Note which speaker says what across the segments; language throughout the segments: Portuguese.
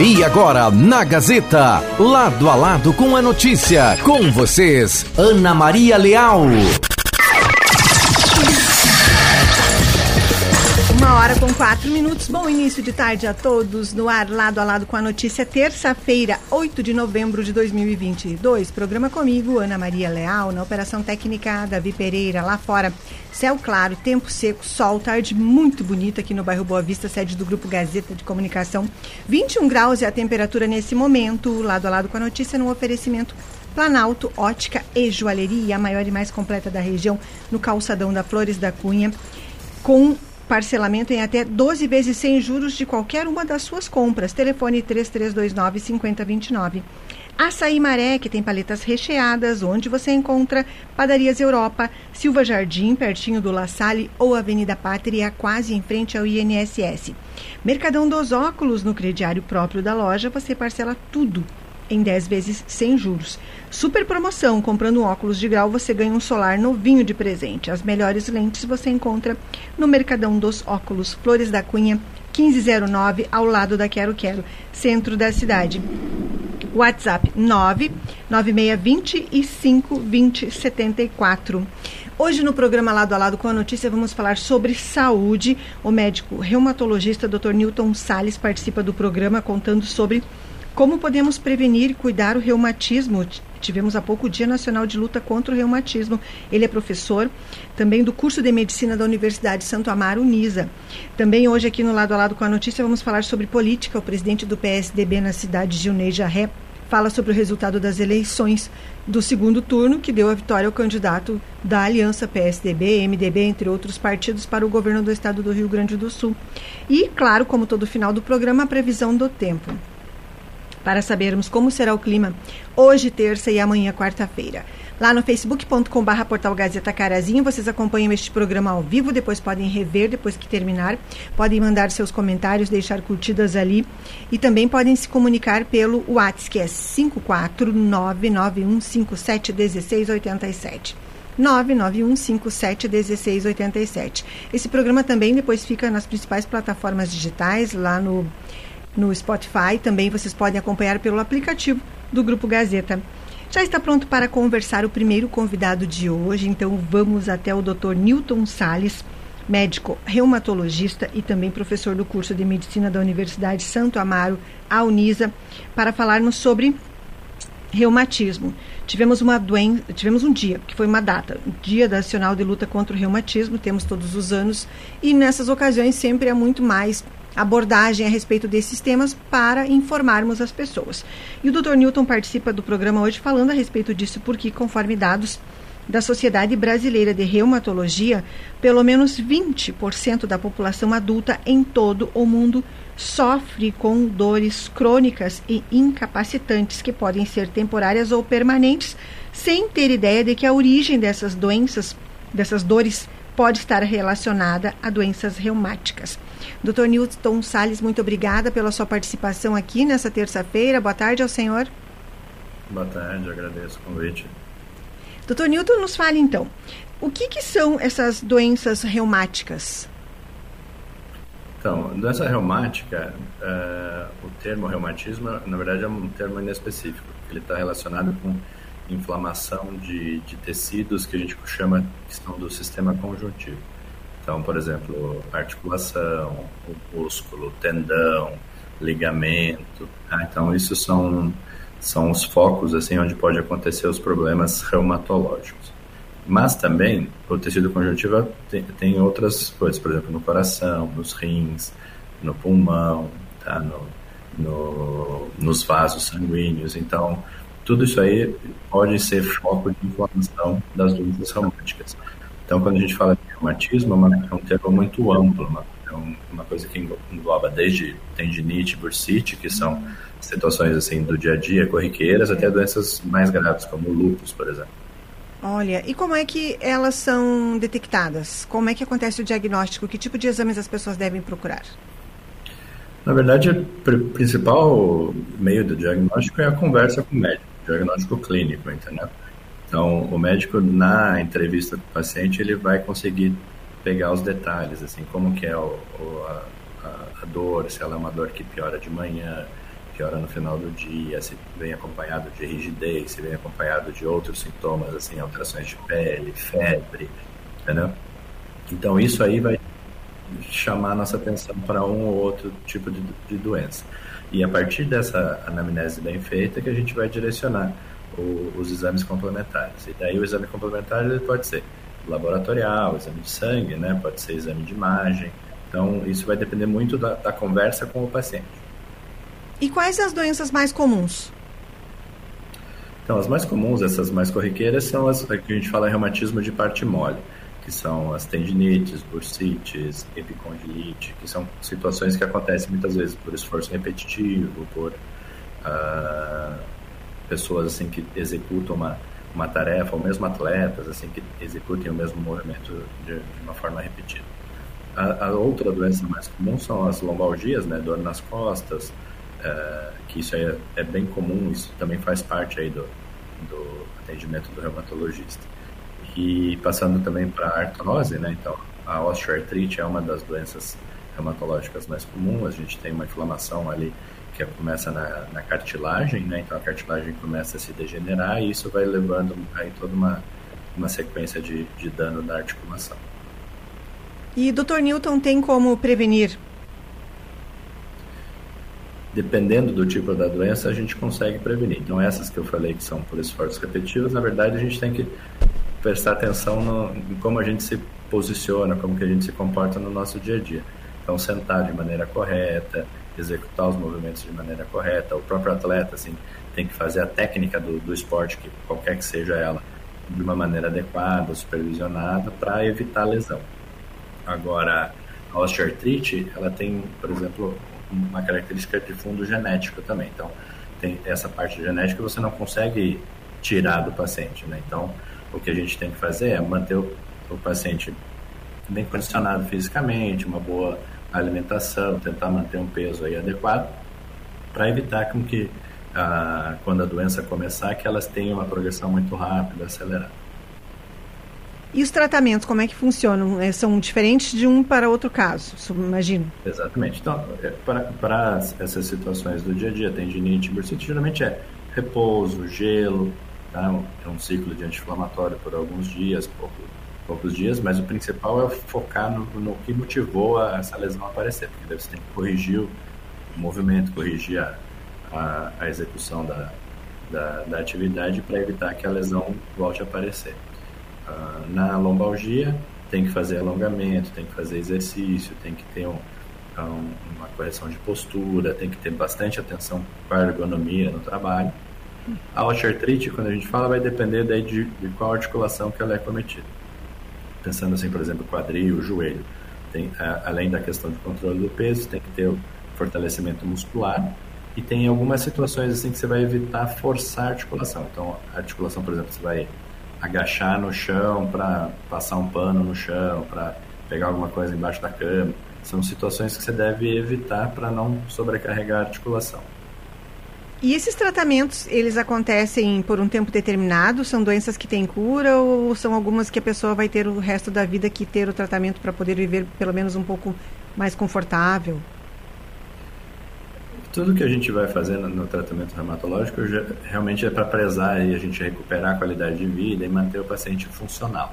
Speaker 1: E agora, na Gazeta, lado a lado com a notícia, com vocês, Ana Maria Leal.
Speaker 2: Com quatro minutos. Bom início de tarde a todos. No ar, lado a lado com a notícia, terça-feira, 8 de novembro de 2022. Programa comigo, Ana Maria Leal, na Operação Técnica, Davi Pereira, lá fora. Céu claro, tempo seco, sol, tarde muito bonita aqui no bairro Boa Vista, sede do Grupo Gazeta de Comunicação. 21 graus é a temperatura nesse momento, lado a lado com a notícia, no oferecimento Planalto, Ótica e Joalheria, a maior e mais completa da região, no calçadão da Flores da Cunha, com parcelamento em até 12 vezes sem juros de qualquer uma das suas compras. Telefone 3329 5029. Açaí Maré, que tem paletas recheadas, onde você encontra Padarias Europa, Silva Jardim, pertinho do La Salle ou Avenida Pátria, quase em frente ao INSS. Mercadão dos Óculos, no crediário próprio da loja, você parcela tudo em 10 vezes sem juros. Super promoção, comprando um óculos de grau você ganha um solar novinho de presente. As melhores lentes você encontra no Mercadão dos Óculos, Flores da Cunha, 1509, ao lado da Quero Quero, centro da cidade. WhatsApp 996252074. Hoje no programa Lado a Lado com a Notícia vamos falar sobre saúde. O médico reumatologista Dr. Newton Sales participa do programa contando sobre como podemos prevenir e cuidar o reumatismo. Tivemos há pouco o Dia Nacional de Luta contra o Reumatismo. Ele é professor também do curso de Medicina da Universidade Santo Amaro, Unisa. Também hoje aqui no Lado a Lado com a Notícia vamos falar sobre política. O presidente do PSDB na cidade de Unei Jarré fala sobre o resultado das eleições do segundo turno, que deu a vitória ao candidato da aliança PSDB, MDB, entre outros partidos, para o governo do estado do Rio Grande do Sul. E, claro, como todo final do programa, a previsão do tempo. Para sabermos como será o clima hoje, terça e amanhã, quarta-feira. Lá no facebook.com.br portal Gazeta Carazinho, vocês acompanham este programa ao vivo, depois podem rever depois que terminar, podem mandar seus comentários, deixar curtidas ali e também podem se comunicar pelo WhatsApp, que é 54991571687. 991571687. Esse programa também depois fica nas principais plataformas digitais, lá no, no Spotify. Também vocês podem acompanhar pelo aplicativo do Grupo Gazeta. Já está pronto para conversar o primeiro convidado de hoje, então vamos até o Dr. Newton Sales, médico reumatologista e também professor do curso de medicina da Universidade Santo Amaro, a Unisa, para falarmos sobre reumatismo. Tivemos uma doença, tivemos um dia, que foi uma data, o Dia Nacional de Luta contra o Reumatismo, temos todos os anos, e nessas ocasiões sempre é muito mais abordagem a respeito desses temas para informarmos as pessoas. E o Dr. Newton participa do programa hoje falando a respeito disso, porque, conforme dados da Sociedade Brasileira de Reumatologia, pelo menos 20% da população adulta em todo o mundo sofre com dores crônicas e incapacitantes que podem ser temporárias ou permanentes, sem ter ideia de que a origem dessas doenças, dessas dores, pode estar relacionada a doenças reumáticas. Dr. Newton Salles, muito obrigada pela sua participação aqui nessa terça-feira. Boa tarde ao senhor.
Speaker 3: Boa tarde, agradeço o convite.
Speaker 2: Dr. Newton, nos fale então, o que, que são essas doenças reumáticas?
Speaker 3: Então, doença reumática, uh, o termo reumatismo, na verdade, é um termo inespecífico. Ele está relacionado com inflamação de, de tecidos que a gente chama que são do sistema conjuntivo. Então, por exemplo, articulação, o músculo, tendão, ligamento. Tá? Então, isso são, são os focos assim onde pode acontecer os problemas reumatológicos. Mas também o tecido conjuntivo tem, tem outras coisas, por exemplo, no coração, nos rins, no pulmão, tá? no, no, nos vasos sanguíneos. Então, tudo isso aí pode ser foco de inflamação das doenças reumáticas. Então, quando a gente fala de reumatismo, é, é um termo muito amplo, uma, é uma coisa que engloba desde tendinite, bursite, que são situações assim do dia a dia, corriqueiras, até doenças mais graves, como lúpus, por exemplo.
Speaker 2: Olha, e como é que elas são detectadas? Como é que acontece o diagnóstico? Que tipo de exames as pessoas devem procurar?
Speaker 3: Na verdade, o principal meio do diagnóstico é a conversa com o médico, diagnóstico clínico, entendeu? Então, o médico, na entrevista com o paciente, ele vai conseguir pegar os detalhes, assim, como que é o, o a, a, dor, se ela é uma dor que piora de manhã, piora no final do dia, se vem acompanhado de rigidez, se vem acompanhado de outros sintomas, assim, alterações de pele, febre, entendeu? Então isso aí vai chamar nossa atenção para um ou outro tipo de, de doença. E a partir dessa anamnese bem feita que a gente vai direcionar o, os exames complementares. E daí o exame complementar ele pode ser laboratorial, exame de sangue, né? pode ser exame de imagem. Então isso vai depender muito da, da conversa com o paciente.
Speaker 2: E quais as doenças mais comuns?
Speaker 3: Então, as mais comuns, essas mais corriqueiras, são as que a gente fala reumatismo de parte mole, que são as tendinites, bursites, epicondilite, que são situações que acontecem muitas vezes por esforço repetitivo, por uh, pessoas assim que executam uma, uma tarefa, ou mesmo atletas assim que executem o mesmo movimento de, de uma forma repetida. A, a, outra doença mais comum são as lombalgias, né, dor nas costas, uh, que isso é, é, bem comum, isso também faz parte aí do, do atendimento do reumatologista. E passando também para a artrose, né, então a osteoartrite é uma das doenças reumatológicas mais comuns, a gente tem uma inflamação ali que começa na, na, cartilagem, né? Então a cartilagem começa a se degenerar e isso vai levando aí toda uma, uma sequência de, de dano na articulação.
Speaker 2: E Dr. Newton tem como prevenir
Speaker 3: dependendo do tipo da doença, a gente consegue prevenir. Então, essas que eu falei que são por esforços repetitivos, na verdade, a gente tem que prestar atenção no, em como a gente se posiciona, como que a gente se comporta no nosso dia a dia. Então, sentar de maneira correta, executar os movimentos de maneira correta. O próprio atleta, assim, tem que fazer a técnica do, do esporte, que qualquer que seja ela, de uma maneira adequada, supervisionada, para evitar lesão. Agora, a osteoartrite, ela tem, por exemplo, uma característica de fundo genético também. Então, tem essa parte genética você não consegue tirar do paciente, né? Então, o que a gente tem que fazer é manter o, o paciente bem condicionado fisicamente, uma boa alimentação, tentar manter um peso aí adequado, para evitar com que, ah, quando a doença começar, que elas tenham uma progressão muito rápida, acelerada.
Speaker 2: E os tratamentos, como é que funcionam? É, são diferentes de um para outro caso, imagino.
Speaker 3: Exatamente. Então, é, para, para essas situações do dia a dia, tendinite, bursite, geralmente é repouso, gelo, tá? é um ciclo de anti-inflamatório por alguns dias, pouco, poucos dias, mas o principal é focar no, no que motivou a, essa lesão aparecer, porque você tem que corrigir o movimento, corrigir a, a, a execução da, da, da atividade para evitar que a lesão volte a aparecer. Ah, na lombalgia, tem que fazer alongamento, tem que fazer exercício, tem que ter um, um, uma correção de postura, tem que ter bastante atenção com a ergonomia no trabalho. A osteoartrite, quando a gente fala, vai depender daí de, de qual articulação que ela é cometida. Pensando assim, por exemplo, quadril, joelho. Tem, a, além da questão de controle do peso, tem que ter o fortalecimento muscular e tem algumas situações assim que você vai evitar forçar a articulação. Então, a articulação, por exemplo, você vai agachar no chão para passar um pano no chão, para pegar alguma coisa embaixo da cama. São situações que você deve evitar para não sobrecarregar a articulação.
Speaker 2: E esses tratamentos, eles acontecem por um tempo determinado? São doenças que têm cura ou são algumas que a pessoa vai ter o resto da vida que ter o tratamento para poder viver pelo menos um pouco mais confortável?
Speaker 3: Tudo que a gente vai fazendo no tratamento reumatológico realmente é para prezar e a gente recuperar a qualidade de vida e manter o paciente funcional.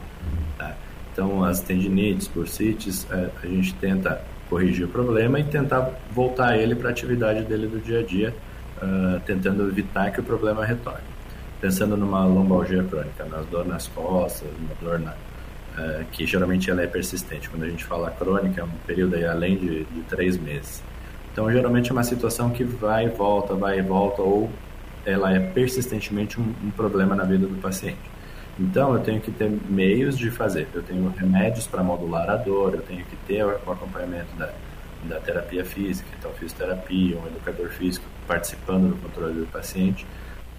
Speaker 3: Tá? Então, as tendinites, bursites, é, a gente tenta corrigir o problema e tentar voltar ele para a atividade dele do dia a dia, uh, tentando evitar que o problema retorne. Pensando numa lombalgia crônica, nas dor nas costas, uma dor na, uh, que geralmente ela é persistente. Quando a gente fala crônica, é um período aí além de, de três meses. Então, geralmente é uma situação que vai e volta, vai e volta, ou ela é persistentemente um, um problema na vida do paciente. Então, eu tenho que ter meios de fazer. Eu tenho remédios para modular a dor, eu tenho que ter o acompanhamento da, da terapia física, então fisioterapia, um educador físico participando do controle do paciente,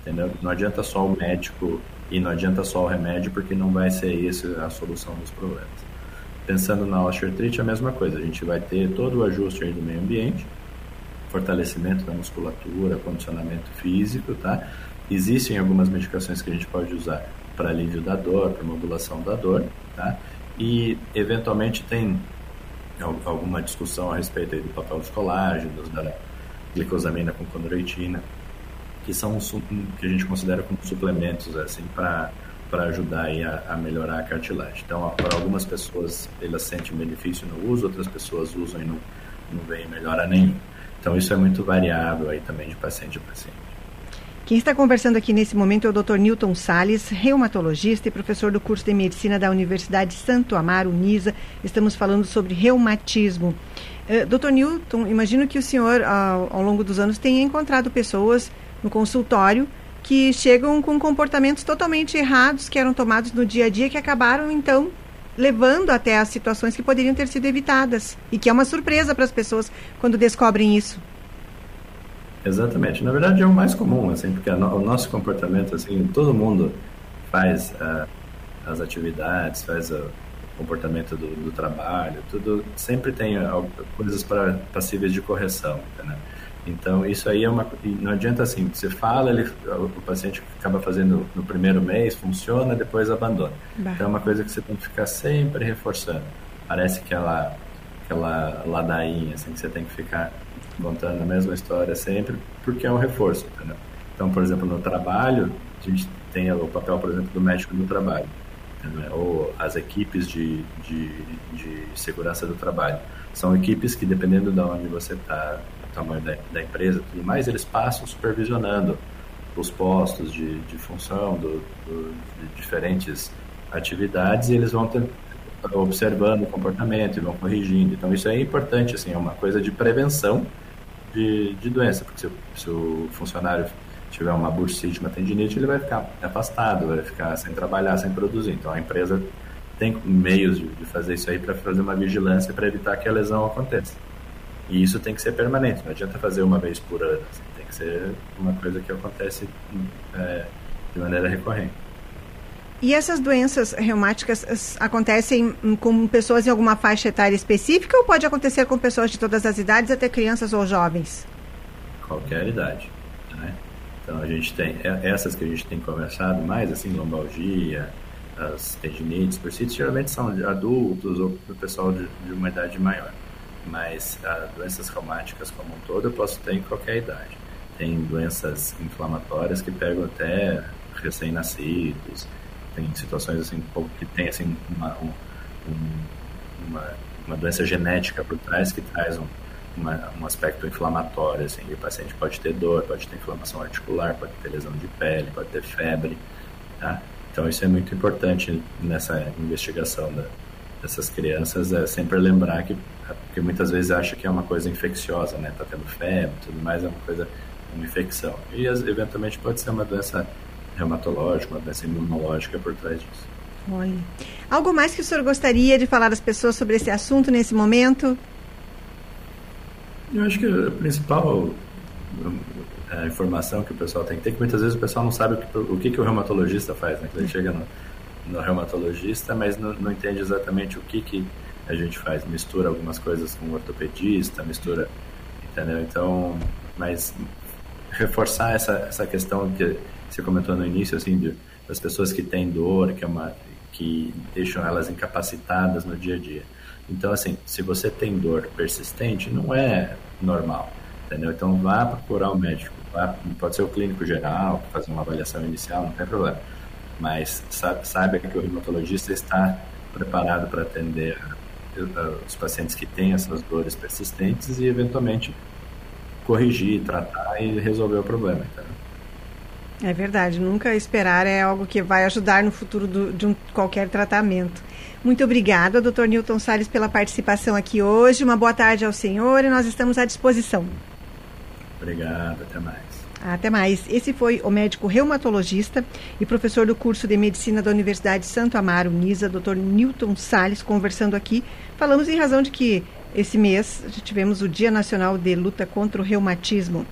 Speaker 3: entendeu? Não adianta só o médico e não adianta só o remédio, porque não vai ser isso a solução dos problemas. Pensando na osteoartrite, a mesma coisa. A gente vai ter todo o ajuste do meio ambiente, fortalecimento da musculatura, condicionamento físico, tá? Existem algumas medicações que a gente pode usar para alívio da dor, para modulação da dor, tá? E eventualmente tem alguma discussão a respeito do papel dos colágenos, da, glicosamina com condroitina, que são que a gente considera como suplementos assim para para ajudar a, a, melhorar a cartilagem. Então, para algumas pessoas elas sentem benefício no uso, outras pessoas usam e não, não veem melhora nenhum. Então, isso é muito variável aí também de paciente a paciente.
Speaker 2: Quem está conversando aqui nesse momento é o Dr. Newton Sales, reumatologista e professor do curso de medicina da Universidade Santo Amaro, Unisa. Estamos falando sobre reumatismo. Uh, Dr. Newton, imagino que o senhor, ao, ao longo dos anos, tenha encontrado pessoas no consultório que chegam com comportamentos totalmente errados que eram tomados no dia a dia que acabaram então levando até as situações que poderiam ter sido evitadas e que é uma surpresa para as pessoas quando descobrem isso.
Speaker 3: Exatamente. Na verdade, é o mais comum, assim, porque o nosso comportamento, assim, todo mundo faz uh, as atividades, faz o comportamento do, do, trabalho, tudo sempre tem coisas para passíveis de correção, entendeu? Então, isso aí é uma. Não adianta assim, você fala, ele, o paciente acaba fazendo no primeiro mês, funciona, depois abandona. Bah. Então, é uma coisa que você tem que ficar sempre reforçando. Parece aquela, aquela ladainha, assim, que você tem que ficar contando a mesma história sempre, porque é um reforço, entendeu? Então, por exemplo, no trabalho, a gente tem o papel, por exemplo, do médico no trabalho, entendeu? ou as equipes de, de, de segurança do trabalho. São equipes que, dependendo de onde você está, tamanho da, da empresa tudo mais, eles passam supervisionando os postos de, de função do, do, de diferentes atividades e eles vão ter, observando o comportamento e vão corrigindo. Então, isso é importante, assim, é uma coisa de prevenção de, de doença, porque se, se o funcionário tiver uma bursite, uma tendinite, ele vai ficar afastado, vai ficar sem trabalhar, sem produzir. Então a empresa tem meios de, de fazer isso aí para fazer uma vigilância para evitar que a lesão aconteça. E isso tem que ser permanente, não adianta fazer uma vez por ano, assim, tem que ser uma coisa que acontece é, de maneira recorrente.
Speaker 2: E essas doenças reumáticas acontecem com pessoas em alguma faixa etária específica ou pode acontecer com pessoas de todas as idades, até crianças ou jovens?
Speaker 3: Qualquer idade. Então a gente tem é, essas que a gente tem conversado mais, assim, lombalgia, as tendinites, bursites, geralmente são de adultos ou do pessoal de, de, uma idade maior. Mas as doenças reumáticas como um todo eu posso ter em qualquer idade. Tem doenças inflamatórias que pegam até recém-nascidos, tem situações assim que tem assim uma, um, uma, uma, doença genética por trás que traz um, uma, um aspecto inflamatório assim, o paciente pode ter dor, pode ter inflamação articular, pode ter lesão de pele, pode ter febre, tá? Então isso é muito importante nessa investigação da, dessas crianças é sempre lembrar que porque muitas vezes acha que é uma coisa infecciosa, né? Tá tendo febre, tudo mais é uma coisa uma infecção e eventualmente pode ser uma doença reumatológica, uma doença imunológica por trás disso.
Speaker 2: Olha. Algo mais que o senhor gostaria de falar às pessoas sobre esse assunto nesse momento?
Speaker 3: Eu acho que a principal a é, informação que o pessoal tem que ter, que muitas vezes o pessoal não sabe o que o, que, que o reumatologista faz, né? Ele chega no, no reumatologista, mas não, não, entende exatamente o que, que a gente faz. Mistura algumas coisas com o ortopedista, mistura, entendeu? Então, mas reforçar essa, essa questão que você comentou no início, assim, de, das pessoas que têm dor, que, é uma, que deixam elas incapacitadas no dia a dia. Então, assim, se você tem dor persistente, não é normal, entendeu? Então, vá procurar o um médico. Vá, pode ser o clínico geral, fazer uma avaliação inicial, não tem problema. Mas saiba que o reumatologista está preparado para atender os pacientes que têm essas dores persistentes e, eventualmente, corrigir, tratar e resolver o problema?
Speaker 2: É verdade, nunca esperar é algo que vai ajudar no futuro do, de um, qualquer tratamento. Muito obrigada, doutor Newton Salles, pela participação aqui hoje. Uma boa tarde ao senhor e nós estamos à disposição.
Speaker 3: Obrigado, até mais.
Speaker 2: Até mais. Esse foi o médico reumatologista e professor do curso de medicina da Universidade Santo Amaro, NISA, doutor Newton Salles, conversando aqui. Falamos em razão de que esse mês tivemos o Dia Nacional de Luta contra o Reumatismo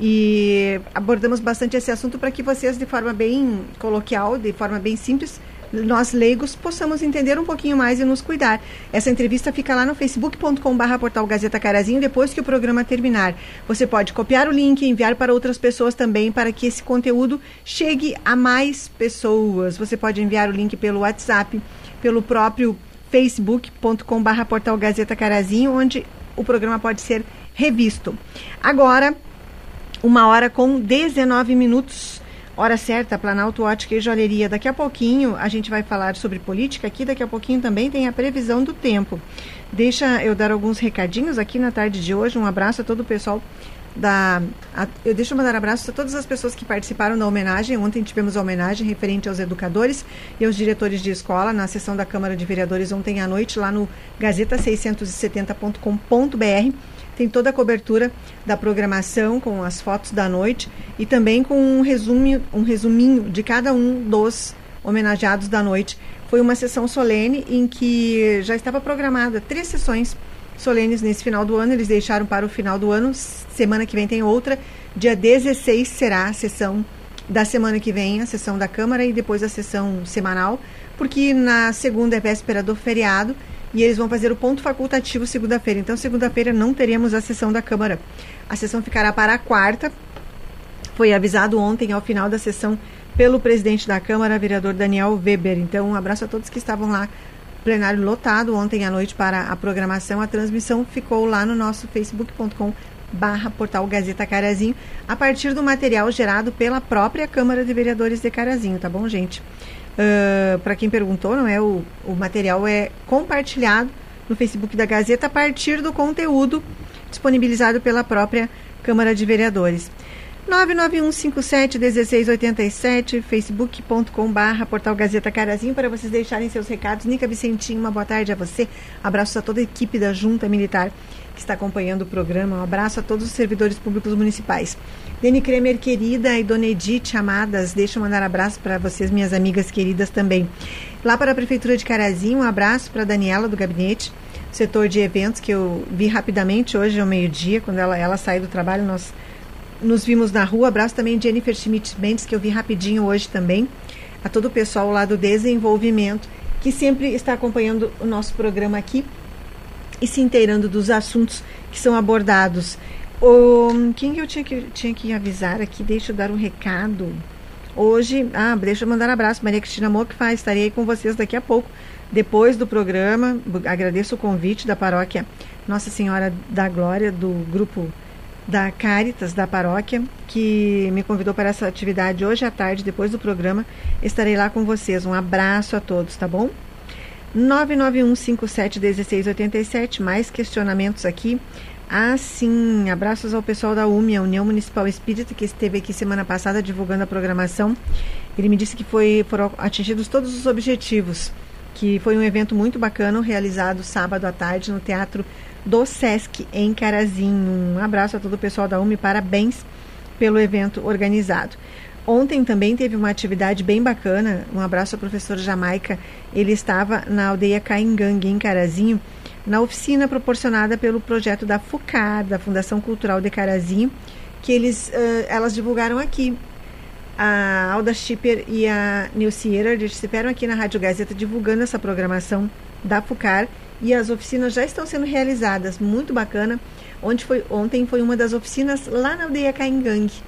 Speaker 2: e abordamos bastante esse assunto para que vocês, de forma bem coloquial, de forma bem simples, nós leigos possamos entender um pouquinho mais e nos cuidar. Essa entrevista fica lá no facebook.com.br portal Gazeta Carazinho depois que o programa terminar. Você pode copiar o link e enviar para outras pessoas também para que esse conteúdo chegue a mais pessoas. Você pode enviar o link pelo WhatsApp, pelo próprio facebook.com.br portal Gazeta Carazinho, onde o programa pode ser revisto. Agora, uma hora com 19 minutos. Hora certa, Planalto Ótica e Joalheria. Daqui a pouquinho a gente vai falar sobre política aqui, daqui a pouquinho também tem a previsão do tempo. Deixa eu dar alguns recadinhos aqui na tarde de hoje. Um abraço a todo o pessoal da. A, eu deixo mandar abraços a todas as pessoas que participaram da homenagem. Ontem tivemos a homenagem referente aos educadores e aos diretores de escola na sessão da Câmara de Vereadores ontem à noite, lá no gazeta670.com.br tem toda a cobertura da programação com as fotos da noite e também com um resumo, um resuminho de cada um dos homenageados da noite. Foi uma sessão solene em que já estava programada três sessões solenes nesse final do ano. Eles deixaram para o final do ano. Semana que vem tem outra. Dia 16 será a sessão da semana que vem, a sessão da Câmara e depois a sessão semanal, porque na segunda é véspera do feriado e eles vão fazer o ponto facultativo segunda-feira. Então, segunda-feira não teremos a sessão da Câmara. A sessão ficará para a quarta. Foi avisado ontem, ao final da sessão, pelo presidente da Câmara, vereador Daniel Weber. Então, um abraço a todos que estavam lá. Plenário lotado ontem à noite para a programação. A transmissão ficou lá no nosso facebook.com barra portal Gazeta Carazinho, a partir do material gerado pela própria Câmara de Vereadores de Carazinho, tá bom, gente? Uh, ah, para quem perguntou, não é o, o material é compartilhado no Facebook da Gazeta a partir do conteúdo disponibilizado pela própria Câmara de Vereadores. 991571687, facebook.com barra portal Gazeta Carazinho, para vocês deixarem seus recados. Nica Vicentinho, uma boa tarde a você. Abraço a toda a equipe da Junta Militar que está acompanhando o programa. Um abraço a todos os servidores públicos municipais. Deni Kremer, querida, e Dona Edith, amadas, deixa eu mandar abraço para vocês, minhas amigas queridas também. Lá para a Prefeitura de Carazinho, um abraço para Daniela do gabinete, setor de eventos, que eu vi rapidamente hoje ao meio-dia, quando ela, ela saiu do trabalho, nós nos vimos na rua. Abraço também Jennifer Schmidt Mendes, que eu vi rapidinho hoje também. A todo o pessoal lá do desenvolvimento, que sempre está acompanhando o nosso programa aqui e se inteirando dos assuntos que são abordados. O, quem que eu tinha que, tinha que avisar aqui? Deixa eu dar um recado. Hoje, ah, deixa eu mandar um abraço, Maria Cristina Mocfá, estarei aí com vocês daqui a pouco, depois do programa. Agradeço o convite da paróquia Nossa Senhora da Glória, do grupo da Caritas da paróquia, que me convidou para essa atividade hoje à tarde, depois do programa. Estarei lá com vocês. Um abraço a todos, tá bom? 991571687, mais questionamentos aqui. Ah, sim, abraços ao pessoal da UME, a União Municipal Espírita, que esteve aqui semana passada divulgando a programação. Ele me disse que foi, foram atingidos todos os objetivos, que foi um evento muito bacana, realizado sábado à tarde no Teatro do Sesc, em Carazinho. Um abraço a todo o pessoal da UME, parabéns pelo evento organizado. Ontem também teve uma atividade bem bacana. Um abraço ao professor Jamaica. Ele estava na aldeia Caingangue, em Carazinho, na oficina proporcionada pelo projeto da FUCAR, da Fundação Cultural de Carazinho, que eles, uh, elas divulgaram aqui. A Alda Schipper e a Nilce Erer estiveram aqui na Rádio Gazeta divulgando essa programação da FUCAR e as oficinas já estão sendo realizadas. Muito bacana. Onde foi, ontem foi uma das oficinas lá na aldeia Caingangue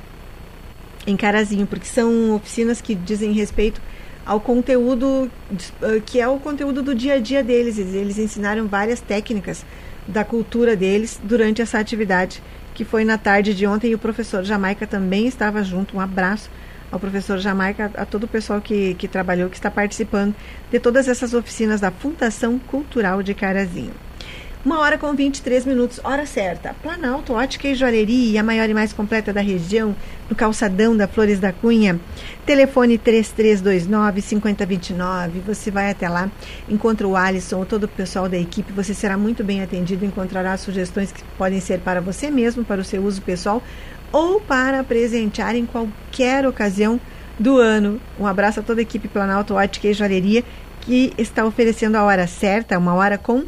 Speaker 2: em Carazinho, porque são oficinas que dizem respeito ao conteúdo eh, que é o conteúdo do dia a dia deles. Eles ensinaram várias técnicas da cultura deles durante essa atividade que foi na tarde de ontem e o professor Jamaica também estava junto. Um abraço ao professor Jamaica, a todo o pessoal que, que trabalhou, que está participando de todas essas oficinas da Fundação Cultural de Carazinho. Uma hora com 23 minutos, hora certa. Planalto, ótica e joalheria, a maior e mais completa da região, no calçadão da Flores da Cunha. Telefone 3329-5029. Você vai até lá, encontra o Alisson ou todo o pessoal da equipe. Você será muito bem atendido, encontrará sugestões que podem ser para você mesmo, para o seu uso pessoal ou para presentear em qualquer ocasião do ano. Um abraço a toda a equipe Planalto Ótica e Joalheria que está oferecendo a hora certa, uma hora com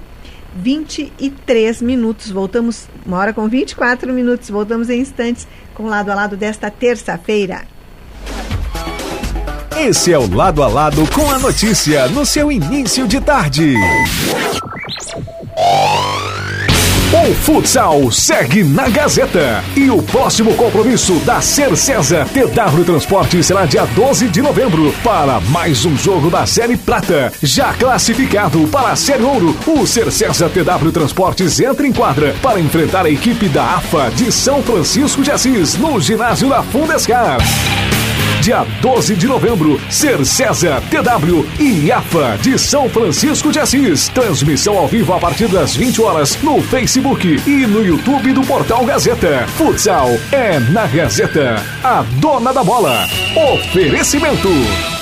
Speaker 2: 23 minutos. Voltamos, uma hora com 24 minutos. Voltamos em instantes com o lado a lado desta terça-feira.
Speaker 1: Esse é o lado a lado com a notícia no seu início de tarde.
Speaker 4: O futsal segue na Gazeta. E o próximo compromisso da Ser César TW Transporte será dia 12 de novembro para mais um jogo da Série Prata. Já classificado para a Série Ouro, o Ser César TW Transportes entra em quadra para enfrentar a equipe da AFA de São Francisco de Assis no ginásio da Fundescar dia 12 de novembro, Ser César, TW e AFA de São Francisco de Assis. Transmissão ao vivo a partir das 20 horas no Facebook e no YouTube do Portal Gazeta. Futsal é na Gazeta, a dona da bola. Oferecimento.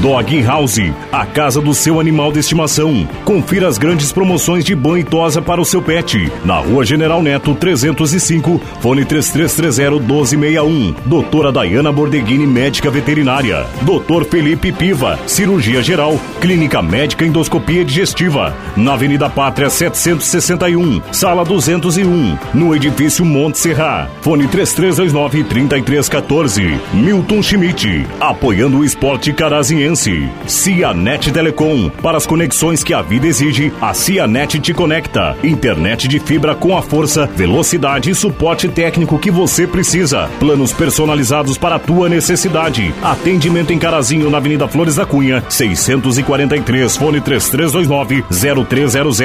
Speaker 5: Dog House, a casa do seu animal de estimação. Confira as grandes promoções de banho e tosa para o seu pet. Na Rua General Neto 305, fone 3330-1261. Doutora Dayana Bordeghini, médica veterinária. Doutor Felipe Piva, cirurgia geral. Clínica médica endoscopia digestiva. Na Avenida Pátria 761, sala 201. No edifício Monte Serra. Fone 3329-3314. Milton Schmidt, apoiando o esporte carazinhense. Cianet Telecom. Para as conexões que a vida exige, a Cianet te conecta. Internet de fibra com a força, velocidade e suporte técnico que você precisa. Planos personalizados para a tua necessidade. Atendimento em Carazinho, na Avenida Flores da Cunha, 643, fone 3329 0300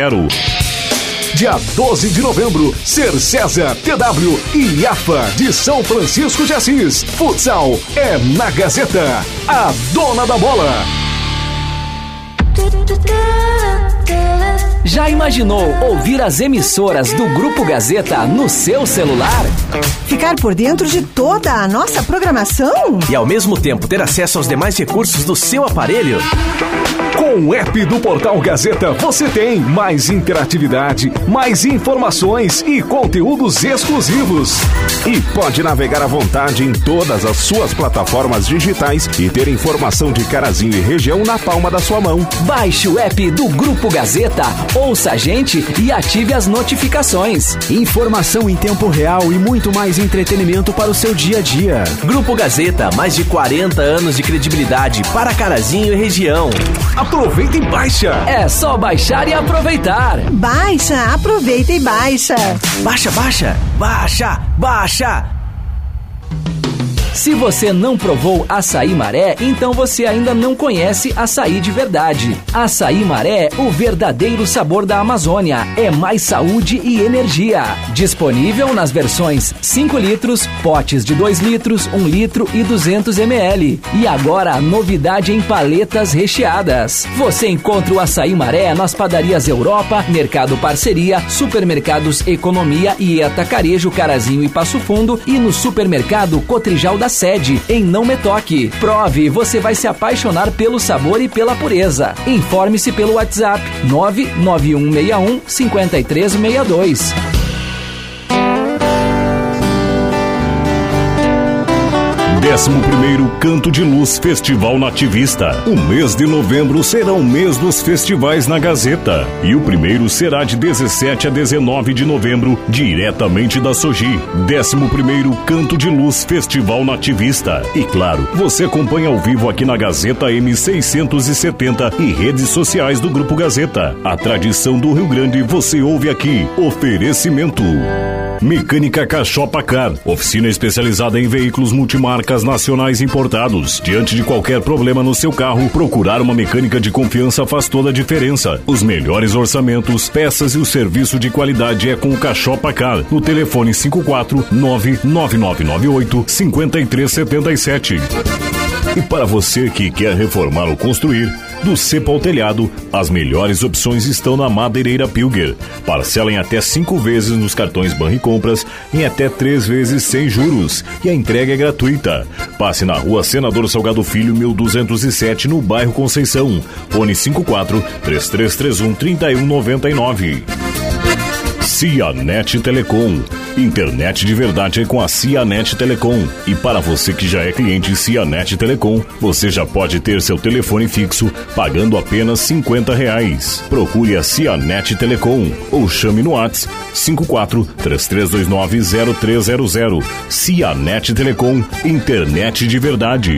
Speaker 4: dia 12 de novembro, Ser César, TW e IAFA de São Francisco de Assis. Futsal é na Gazeta, a dona da bola.
Speaker 1: Já imaginou ouvir as emissoras do Grupo Gazeta no seu celular?
Speaker 2: Ficar por dentro de toda a nossa programação?
Speaker 1: E ao mesmo tempo ter acesso aos demais recursos do seu aparelho?
Speaker 4: Com o app do Portal Gazeta você tem mais interatividade, mais informações e conteúdos exclusivos.
Speaker 6: E pode navegar à vontade em todas as suas plataformas digitais e ter informação de Carazinho e região na palma da sua mão.
Speaker 1: Baixe o app do Grupo Gazeta, ouça a gente e ative as notificações.
Speaker 7: Informação em tempo real e muito mais entretenimento para o seu dia a dia.
Speaker 1: Grupo Gazeta, mais de 40 anos de credibilidade para Carazinho e região.
Speaker 4: Aproveita e baixa.
Speaker 1: É só baixar e aproveitar.
Speaker 2: Baixa, aproveita e baixa.
Speaker 1: Baixa, baixa, baixa, baixa. Se você não provou açaí maré, então você ainda não conhece açaí de verdade. Açaí maré, o verdadeiro sabor da Amazônia. É mais saúde e energia. Disponível nas versões 5 litros, potes de 2 litros, 1 litro e 200 ml. E agora a novidade em paletas recheadas. Você encontra o açaí maré nas padarias Europa, Mercado Parceria, Supermercados Economia e Atacarejo Carazinho e Passo Fundo e no supermercado Cotrijal da sede, em Não Me Toque. Prove, você vai se apaixonar pelo sabor e pela pureza. Informe-se pelo WhatsApp 99161 5362.
Speaker 5: 11 Canto de Luz Festival Nativista. O mês de novembro será o mês dos festivais na Gazeta. E o primeiro será de 17 a 19 de novembro, diretamente da Soji. 11 Canto de Luz Festival Nativista. E claro, você acompanha ao vivo aqui na Gazeta M670 e redes sociais do Grupo Gazeta. A tradição do Rio Grande você ouve aqui. Oferecimento. Mecânica Cachopa Car, oficina especializada em veículos multimarcas nacionais importados. Diante de qualquer problema no seu carro, procurar uma mecânica de confiança faz toda a diferença. Os melhores orçamentos, peças e o serviço de qualidade é com o Cachopa Car. No telefone 54 99998 5377. E para você que quer reformar ou construir, do cepo ao telhado, as melhores opções estão na Madeireira Pilger. Parcela em até cinco vezes nos cartões Banri Compras, em até três vezes sem juros. E a entrega é gratuita. Passe na rua Senador Salgado Filho, 1207, no bairro Conceição. Fone 54 3331 3199. Cianet Telecom. Internet de verdade é com a Cianet Telecom. E para você que já é cliente Cianet Telecom, você já pode ter seu telefone fixo pagando apenas 50 reais. Procure a Cianet Telecom ou chame no WhatsApp 54 3329 0300. Cianet Telecom, internet de verdade.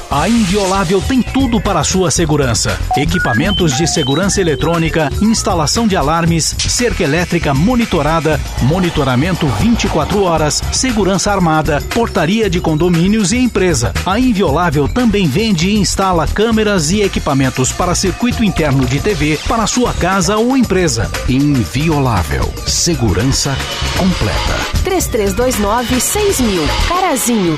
Speaker 8: A Inviolável tem tudo para a sua segurança: equipamentos de segurança eletrônica, instalação de alarmes, cerca elétrica monitorada, monitoramento 24 horas, segurança armada, portaria de condomínios e empresa. A Inviolável também vende e instala câmeras e equipamentos para circuito interno de TV para sua casa ou empresa. Inviolável. Segurança completa.
Speaker 9: 3329 6000. Carazinho.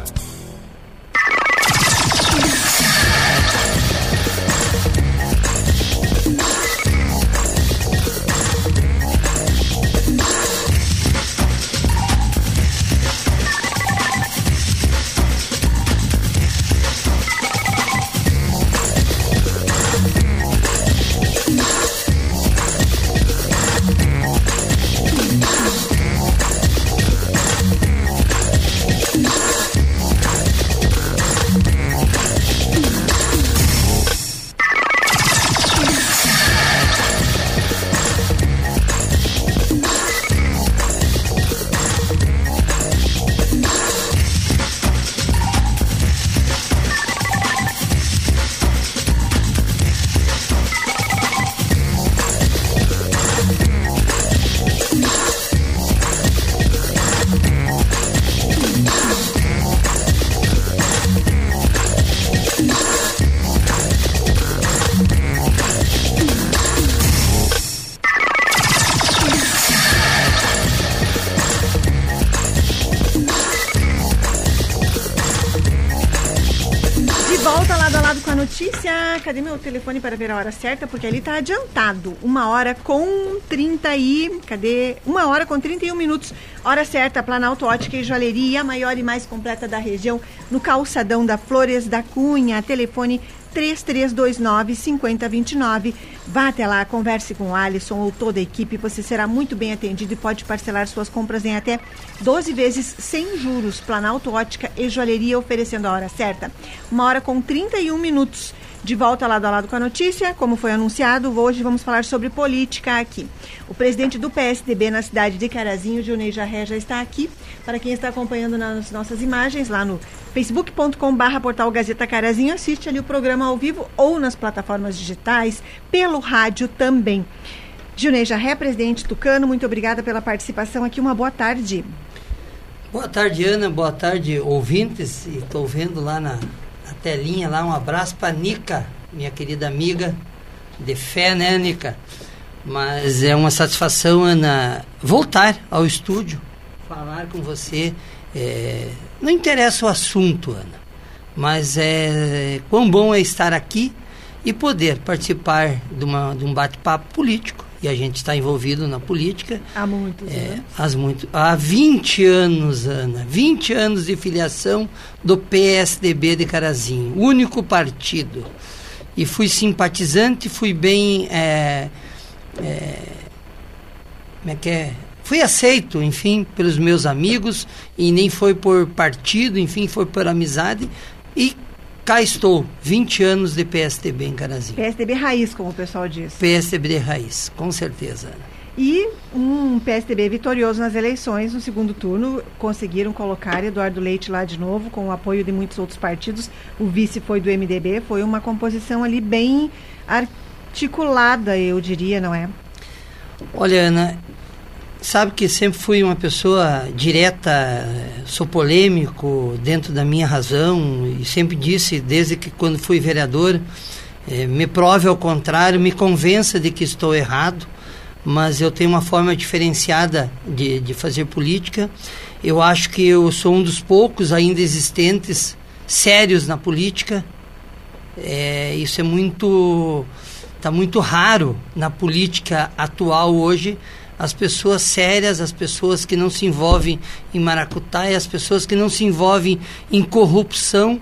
Speaker 2: Cadê meu telefone para ver a hora certa? Porque ali está adiantado. Uma hora com 30 e. Cadê? Uma hora com 31 minutos. Hora certa, Planalto Ótica e Joalheria, a maior e mais completa da região, no calçadão da Flores da Cunha. Telefone 3329 5029. Vá até lá, converse com o Alisson ou toda a equipe, você será muito bem atendido e pode parcelar suas compras em até 12 vezes sem juros. Planalto Ótica e Joalheria oferecendo a hora certa. Uma hora com 31 minutos. De volta lado a lado com a notícia, como foi anunciado, hoje vamos falar sobre política aqui. O presidente do PSDB na cidade de Carazinho, Junei Jarré, já está aqui. Para quem está acompanhando nas nossas imagens, lá no facebook.com.br portal Gazeta Carazinho, assiste ali o programa ao vivo ou nas plataformas digitais, pelo rádio também. Junei Jarré, presidente Tucano, muito obrigada pela participação aqui. Uma boa tarde.
Speaker 10: Boa tarde, Ana. Boa tarde, ouvintes. Estou vendo lá na, telinha lá, um abraço para Nica, minha querida amiga de fé, né, Nica? Mas é uma satisfação, Ana, voltar ao estúdio, falar com você. É, não interessa o assunto, Ana, mas é quão bom é estar aqui e poder participar de, uma, de um bate-papo político e a gente está envolvido na política.
Speaker 2: Há muitos é, anos.
Speaker 10: Há, muito, há 20 anos, Ana. 20 anos de filiação do PSDB de Carazinho. Único partido. E fui simpatizante, fui bem. É, é, como é que é? Fui aceito, enfim, pelos meus amigos, e nem foi por partido, enfim, foi por amizade. E cá estou, 20 anos de PSDB em Carazinho.
Speaker 2: PSDB raiz, como o pessoal diz.
Speaker 10: PSDB raiz, com certeza.
Speaker 2: E um PSDB vitorioso nas eleições, no segundo turno, conseguiram colocar Eduardo Leite lá de novo, com o apoio de muitos outros partidos. O vice foi do MDB, foi uma composição ali bem articulada, eu diria, não é?
Speaker 10: Olha, Ana, sabe que sempre fui uma pessoa direta, sou polêmico dentro da minha razão e sempre disse, desde que quando fui vereador, eh, me prove ao contrário, me convença de que estou errado, mas eu tenho uma forma diferenciada de, de fazer política. Eu acho que eu sou um dos poucos ainda existentes sérios na política. É, isso é muito Está muito raro na política atual hoje as pessoas sérias, as pessoas que não se envolvem em maracutaia, as pessoas que não se envolvem em corrupção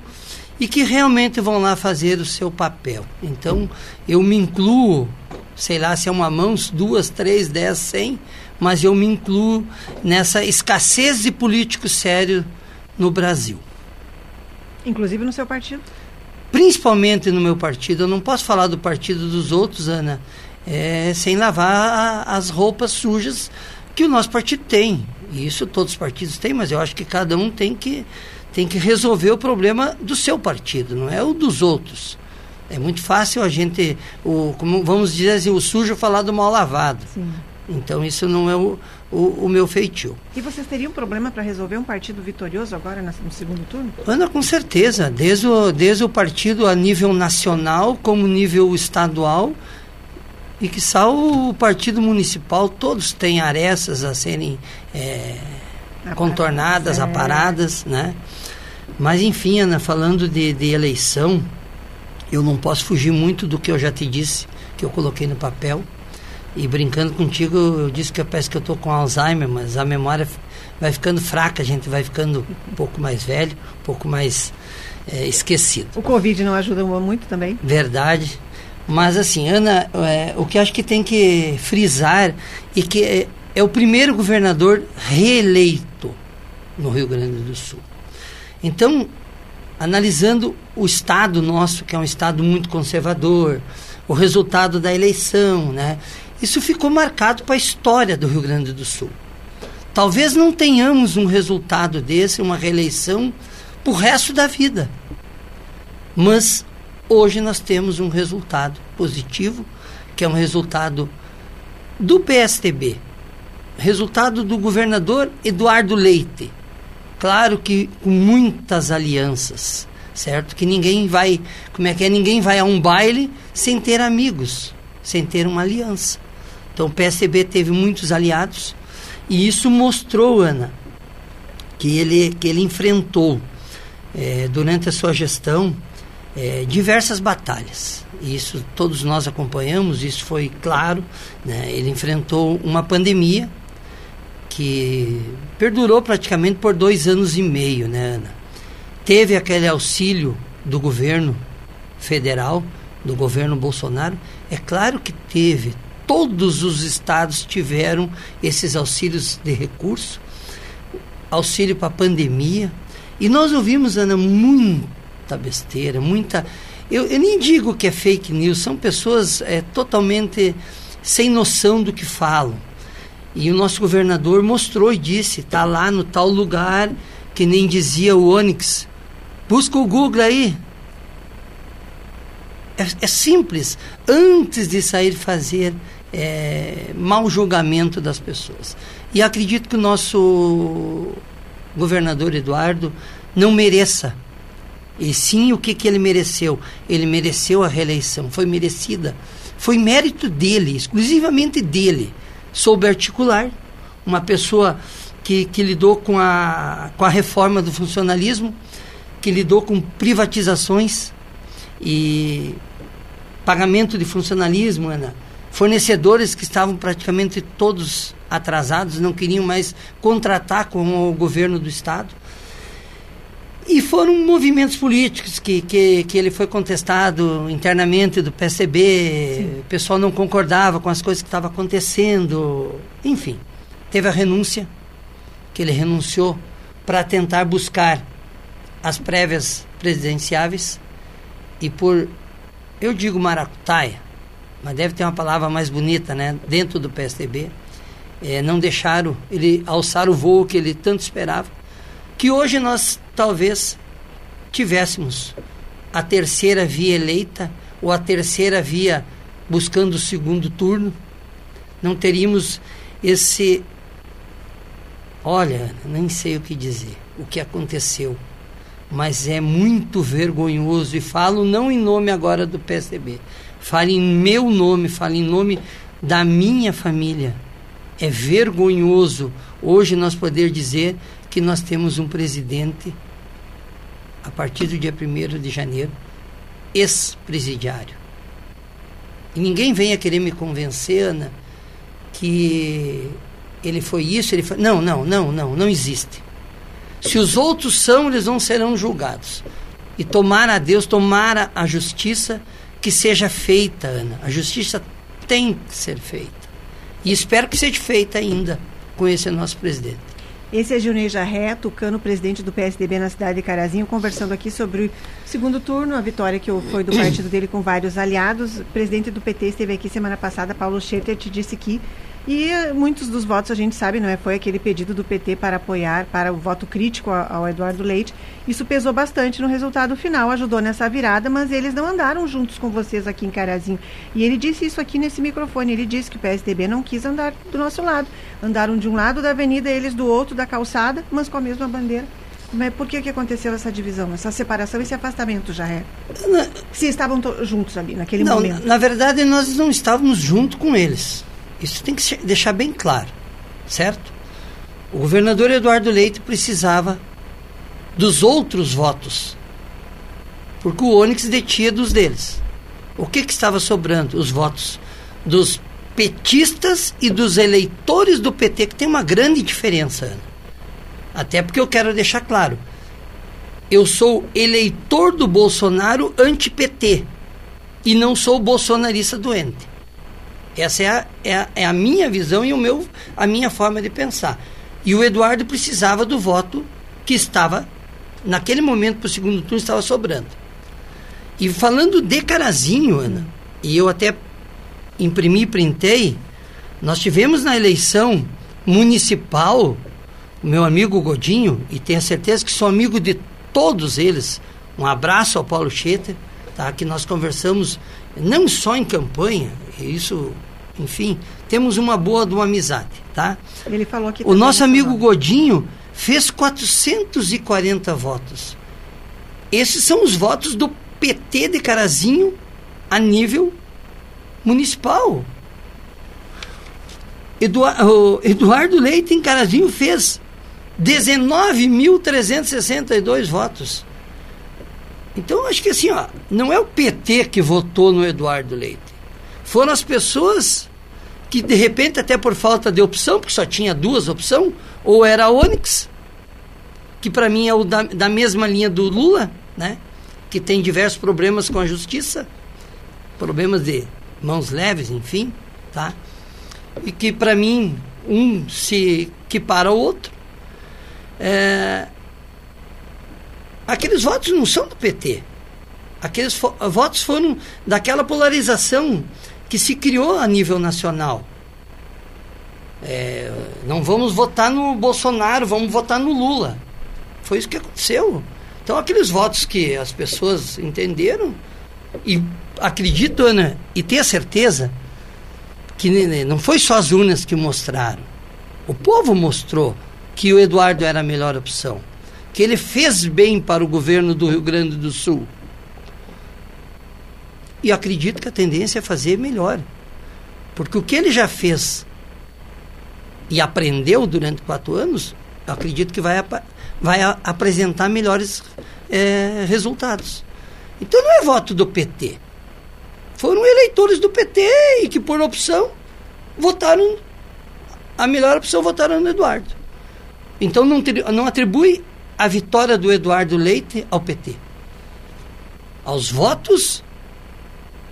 Speaker 10: e que realmente vão lá fazer o seu papel. Então, eu me incluo, sei lá se é uma mão, duas, três, dez, cem, mas eu me incluo nessa escassez de político sério no Brasil.
Speaker 2: Inclusive no seu partido?
Speaker 10: Principalmente no meu partido. Eu não posso falar do partido dos outros, Ana, é, sem lavar a, as roupas sujas que o nosso partido tem. E isso todos os partidos têm, mas eu acho que cada um tem que, tem que resolver o problema do seu partido, não é o dos outros. É muito fácil a gente, o, como vamos dizer assim, o sujo falar do mal lavado. Sim. Então isso não é o, o, o meu feitio.
Speaker 2: E vocês teriam problema para resolver um partido vitorioso agora no segundo turno?
Speaker 10: Ana, com certeza. Desde o, desde o partido a nível nacional como nível estadual e que só o partido municipal, todos têm arestas a serem é, contornadas, é. aparadas, né? Mas enfim, Ana, falando de, de eleição, eu não posso fugir muito do que eu já te disse, que eu coloquei no papel. E brincando contigo, eu disse que eu parece que eu estou com Alzheimer, mas a memória vai ficando fraca, a gente vai ficando um pouco mais velho, um pouco mais é, esquecido.
Speaker 2: O Covid não ajuda muito também?
Speaker 10: Verdade. Mas assim, Ana, é, o que acho que tem que frisar e que é, é o primeiro governador reeleito no Rio Grande do Sul. Então, analisando o estado nosso, que é um estado muito conservador, o resultado da eleição, né? Isso ficou marcado para a história do Rio Grande do Sul. Talvez não tenhamos um resultado desse, uma reeleição, para o resto da vida. Mas Hoje nós temos um resultado positivo, que é um resultado do PSTB, resultado do governador Eduardo Leite. Claro que com muitas alianças, certo? Que ninguém vai, como é que é? Ninguém vai a um baile sem ter amigos, sem ter uma aliança. Então o PSTB teve muitos aliados e isso mostrou, Ana, que ele, que ele enfrentou é, durante a sua gestão é, diversas batalhas. Isso todos nós acompanhamos, isso foi claro. Né? Ele enfrentou uma pandemia que perdurou praticamente por dois anos e meio, né, Ana? Teve aquele auxílio do governo federal, do governo Bolsonaro. É claro que teve. Todos os estados tiveram esses auxílios de recurso, auxílio para a pandemia. E nós ouvimos, Ana, muito muita besteira, muita. Eu, eu nem digo que é fake news, são pessoas é, totalmente sem noção do que falam. E o nosso governador mostrou e disse: está lá no tal lugar, que nem dizia o Onix. Busca o Google aí. É, é simples. Antes de sair fazer é, mau julgamento das pessoas. E acredito que o nosso governador Eduardo não mereça e sim o que, que ele mereceu. Ele mereceu a reeleição, foi merecida. Foi mérito dele, exclusivamente dele. Soube articular, uma pessoa que, que lidou com a, com a reforma do funcionalismo, que lidou com privatizações e pagamento de funcionalismo, Ana. Fornecedores que estavam praticamente todos atrasados, não queriam mais contratar com o governo do Estado. E foram movimentos políticos que, que, que ele foi contestado internamente do PSB, Sim. o pessoal não concordava com as coisas que estavam acontecendo. Enfim, teve a renúncia, que ele renunciou para tentar buscar as prévias presidenciáveis e por, eu digo maracutaia, mas deve ter uma palavra mais bonita, né? Dentro do PSDB, é, não deixaram ele alçar o voo que ele tanto esperava que hoje nós talvez tivéssemos a terceira via eleita ou a terceira via buscando o segundo turno, não teríamos esse. Olha, nem sei o que dizer, o que aconteceu, mas é muito vergonhoso e falo não em nome agora do PSDB, falo em meu nome, falo em nome da minha família. É vergonhoso hoje nós poder dizer que nós temos um presidente, a partir do dia 1 de janeiro, ex-presidiário. E ninguém venha querer me convencer, Ana, que ele foi isso, ele foi. Não, não, não, não, não existe. Se os outros são, eles não serão julgados. E tomara a Deus, tomara a justiça que seja feita, Ana. A justiça tem que ser feita. E espero que seja feita ainda com esse nosso presidente.
Speaker 2: Esse é Gilney Jarré, tucano, presidente do PSDB na cidade de Carazinho, conversando aqui sobre o segundo turno, a vitória que foi do partido dele com vários aliados. O presidente do PT esteve aqui semana passada, Paulo Schetter, te disse que e muitos dos votos a gente sabe, não é? Foi aquele pedido do PT para apoiar, para o voto crítico ao Eduardo Leite. Isso pesou bastante no resultado final, ajudou nessa virada, mas eles não andaram juntos com vocês aqui em Carazinho. E ele disse isso aqui nesse microfone. Ele disse que o PSDB não quis andar do nosso lado. Andaram de um lado da avenida, eles do outro da calçada, mas com a mesma bandeira. Mas por que, que aconteceu essa divisão, essa separação, esse afastamento já é? Se estavam juntos ali naquele
Speaker 10: não,
Speaker 2: momento.
Speaker 10: Na verdade, nós não estávamos junto com eles. Isso tem que deixar bem claro, certo? O governador Eduardo Leite precisava dos outros votos, porque o Onyx detinha dos deles. O que, que estava sobrando? Os votos dos petistas e dos eleitores do PT, que tem uma grande diferença, Ana. Até porque eu quero deixar claro. Eu sou eleitor do Bolsonaro anti-PT e não sou bolsonarista doente. Essa é a, é a, é a minha visão e o meu, a minha forma de pensar. E o Eduardo precisava do voto que estava, naquele momento, para o segundo turno, estava sobrando. E falando de Carazinho, Ana, e eu até imprimi e printei, nós tivemos na eleição municipal o meu amigo Godinho, e tenho certeza que sou amigo de todos eles. Um abraço ao Paulo Schetter, tá? que nós conversamos não só em campanha, isso, enfim, temos uma boa de uma amizade, tá?
Speaker 2: Ele falou que
Speaker 10: o nosso amigo Godinho fez 440 votos. Esses são os votos do PT de Carazinho a nível municipal. Eduardo, Eduardo Leite em Carazinho fez 19.362 votos. Então, acho que assim, ó, não é o PT que votou no Eduardo Leite. Foram as pessoas que, de repente, até por falta de opção, porque só tinha duas opções, ou era a Onix, que para mim é o da, da mesma linha do Lula, né? que tem diversos problemas com a justiça, problemas de mãos leves, enfim, tá? E que para mim um se equipara ao outro. É, aqueles votos não são do PT. Aqueles votos foram daquela polarização que se criou a nível nacional. É, não vamos votar no Bolsonaro, vamos votar no Lula. Foi isso que aconteceu. Então, aqueles votos que as pessoas entenderam, e acredito, Ana, e tenho certeza, que não foi só as urnas que mostraram. O povo mostrou que o Eduardo era a melhor opção que ele fez bem para o governo do Rio Grande do Sul. E acredito que a tendência é fazer melhor. Porque o que ele já fez e aprendeu durante quatro anos, acredito que vai, vai apresentar melhores é, resultados. Então não é voto do PT. Foram eleitores do PT e que, por opção, votaram. A melhor opção votaram no Eduardo. Então não, não atribui a vitória do Eduardo Leite ao PT. Aos votos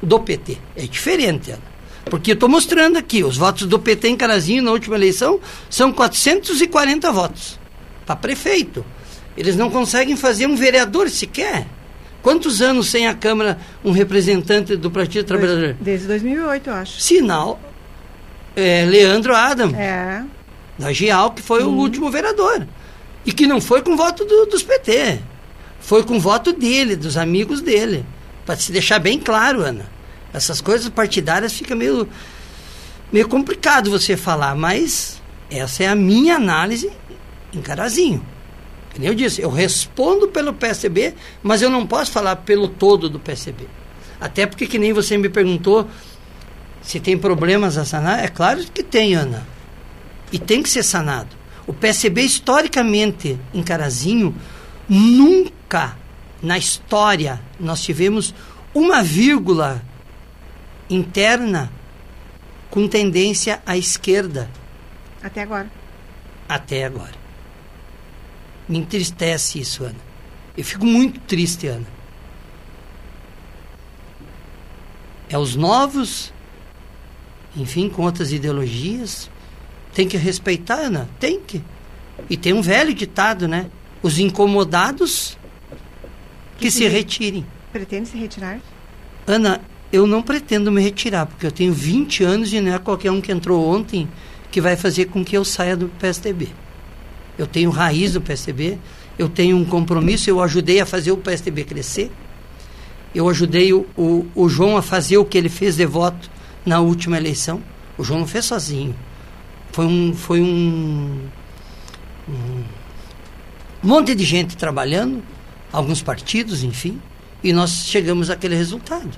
Speaker 10: do PT. É diferente, Ana. Porque eu estou mostrando aqui, os votos do PT em Carazinho na última eleição são 440 votos para prefeito. Eles não conseguem fazer um vereador sequer. Quantos anos sem a Câmara um representante do Partido Trabalhador?
Speaker 2: Desde 2008, eu acho.
Speaker 10: Sinal. É, Leandro Adam.
Speaker 2: É.
Speaker 10: Da GIAL, que foi o último vereador. E que não foi com voto do, dos PT. Foi com voto dele, dos amigos dele. Para se deixar bem claro, Ana. Essas coisas partidárias fica meio, meio complicado você falar, mas essa é a minha análise em Carazinho. Eu disse, eu respondo pelo PSB, mas eu não posso falar pelo todo do PSB. Até porque, que nem você me perguntou se tem problemas a sanar, é claro que tem, Ana. E tem que ser sanado. O PSB, historicamente, em Carazinho, nunca na história nós tivemos uma vírgula interna com tendência à esquerda.
Speaker 2: Até agora.
Speaker 10: Até agora. Me entristece isso, Ana. Eu fico muito triste, Ana. É os novos, enfim, com outras ideologias. Tem que respeitar, Ana? Tem que. E tem um velho ditado, né? Os incomodados que, que se retirem.
Speaker 2: Pretende se retirar?
Speaker 10: Ana, eu não pretendo me retirar, porque eu tenho 20 anos e não é qualquer um que entrou ontem que vai fazer com que eu saia do PSDB. Eu tenho raiz do PSDB, eu tenho um compromisso, eu ajudei a fazer o PSDB crescer, eu ajudei o, o, o João a fazer o que ele fez de voto na última eleição. O João não fez sozinho. Foi um, foi um, um monte de gente trabalhando, alguns partidos, enfim, e nós chegamos àquele resultado.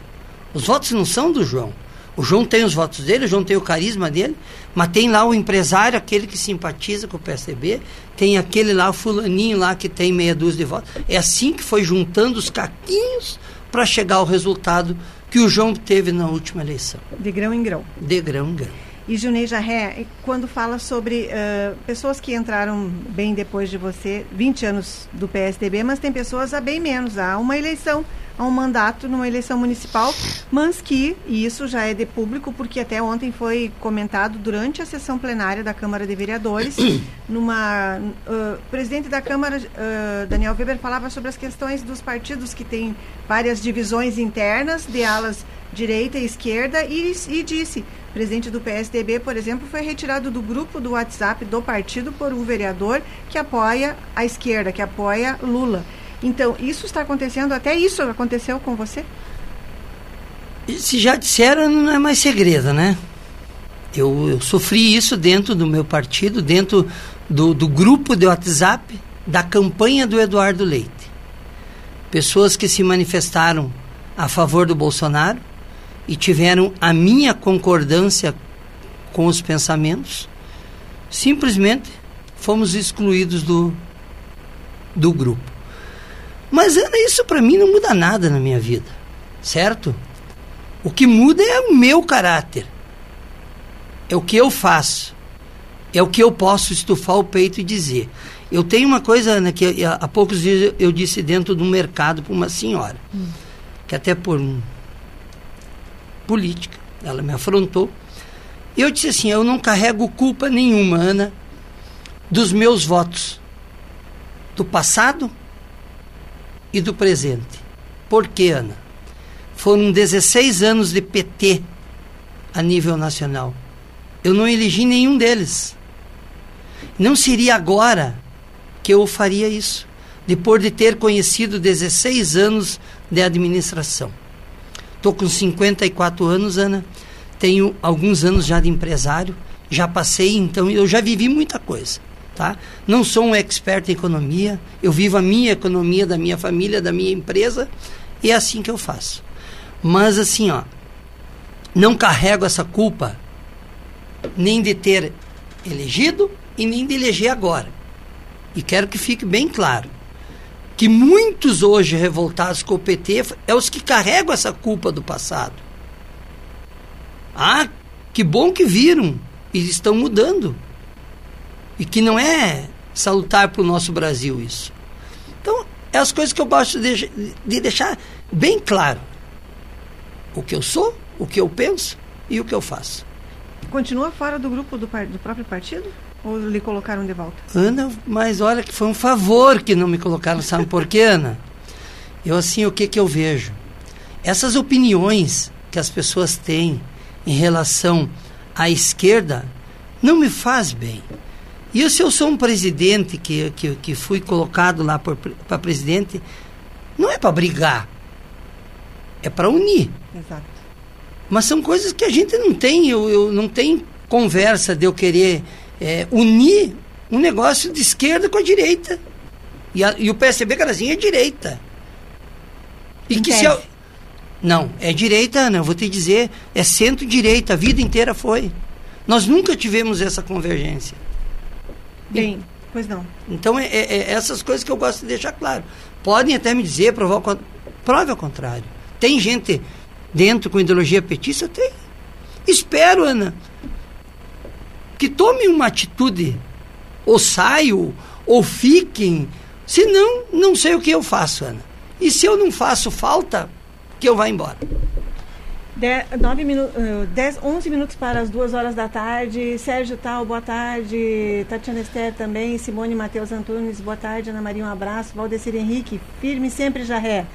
Speaker 10: Os votos não são do João. O João tem os votos dele, o João tem o carisma dele, mas tem lá o empresário, aquele que simpatiza com o PSDB, tem aquele lá, o fulaninho lá que tem meia dúzia de votos. É assim que foi juntando os caquinhos para chegar ao resultado que o João teve na última eleição.
Speaker 2: De grão em grão.
Speaker 10: De grão em grão.
Speaker 2: E Junei Jarré, quando fala sobre uh, pessoas que entraram bem depois de você, 20 anos do PSDB, mas tem pessoas há bem menos, há uma eleição, há um mandato numa eleição municipal, mas que, e isso já é de público, porque até ontem foi comentado durante a sessão plenária da Câmara de Vereadores, numa... Uh, o presidente da Câmara, uh, Daniel Weber, falava sobre as questões dos partidos que têm várias divisões internas, de alas direita e esquerda, e, e disse presidente do PSDB, por exemplo, foi retirado do grupo do WhatsApp do partido por um vereador que apoia a esquerda, que apoia Lula. Então, isso está acontecendo, até isso aconteceu com você?
Speaker 10: Se já disseram, não é mais segredo, né? Eu, eu sofri isso dentro do meu partido, dentro do, do grupo de WhatsApp da campanha do Eduardo Leite. Pessoas que se manifestaram a favor do Bolsonaro, e tiveram a minha concordância com os pensamentos, simplesmente fomos excluídos do, do grupo. Mas Ana, isso para mim não muda nada na minha vida, certo? O que muda é o meu caráter, é o que eu faço, é o que eu posso estufar o peito e dizer. Eu tenho uma coisa, Ana, que há poucos dias eu disse dentro do mercado para uma senhora, hum. que até por política. Ela me afrontou. E eu disse assim: eu não carrego culpa nenhuma, Ana, dos meus votos, do passado e do presente. Por quê, Ana? Foram 16 anos de PT a nível nacional. Eu não elegi nenhum deles. Não seria agora que eu faria isso, depois de ter conhecido 16 anos de administração. Estou com 54 anos, Ana. Tenho alguns anos já de empresário. Já passei, então, eu já vivi muita coisa. Tá? Não sou um expert em economia. Eu vivo a minha economia, da minha família, da minha empresa. E é assim que eu faço. Mas, assim, ó, não carrego essa culpa nem de ter elegido e nem de eleger agora. E quero que fique bem claro que muitos hoje revoltados com o PT é os que carregam essa culpa do passado. Ah, que bom que viram e estão mudando. E que não é salutar para o nosso Brasil isso. Então, é as coisas que eu gosto de, de deixar bem claro. O que eu sou, o que eu penso e o que eu faço.
Speaker 2: Continua fora do grupo do, do próprio partido? Ou lhe colocaram de volta?
Speaker 10: Ana, mas olha que foi um favor que não me colocaram, sabe por quê, Ana? Eu assim, o que que eu vejo? Essas opiniões que as pessoas têm em relação à esquerda não me faz bem. E se eu sou um presidente que, que, que fui colocado lá para presidente, não é para brigar, é para unir.
Speaker 2: Exato.
Speaker 10: Mas são coisas que a gente não tem, eu, eu não tenho conversa de eu querer é, unir um negócio de esquerda com a direita. E, a, e o PSB, Carazinho, é direita. E que se eu, Não, é direita, Ana, eu vou te dizer, é centro-direita, a vida inteira foi. Nós nunca tivemos essa convergência.
Speaker 2: Bem, pois não.
Speaker 10: Então, é, é, é, essas coisas que eu gosto de deixar claro. Podem até me dizer, provar o, prove ao contrário. Tem gente dentro com ideologia petista, tem. Espero, Ana, que tome uma atitude, ou saio, ou fiquem, senão não sei o que eu faço, Ana. E se eu não faço falta, que eu vá embora.
Speaker 2: De, nove minu, uh, dez, 11 minutos para as duas horas da tarde. Sérgio Tal, boa tarde. Tatiana Esther também. Simone Matheus Antunes, boa tarde. Ana Maria, um abraço. Valdecir Henrique, firme sempre, Jarré.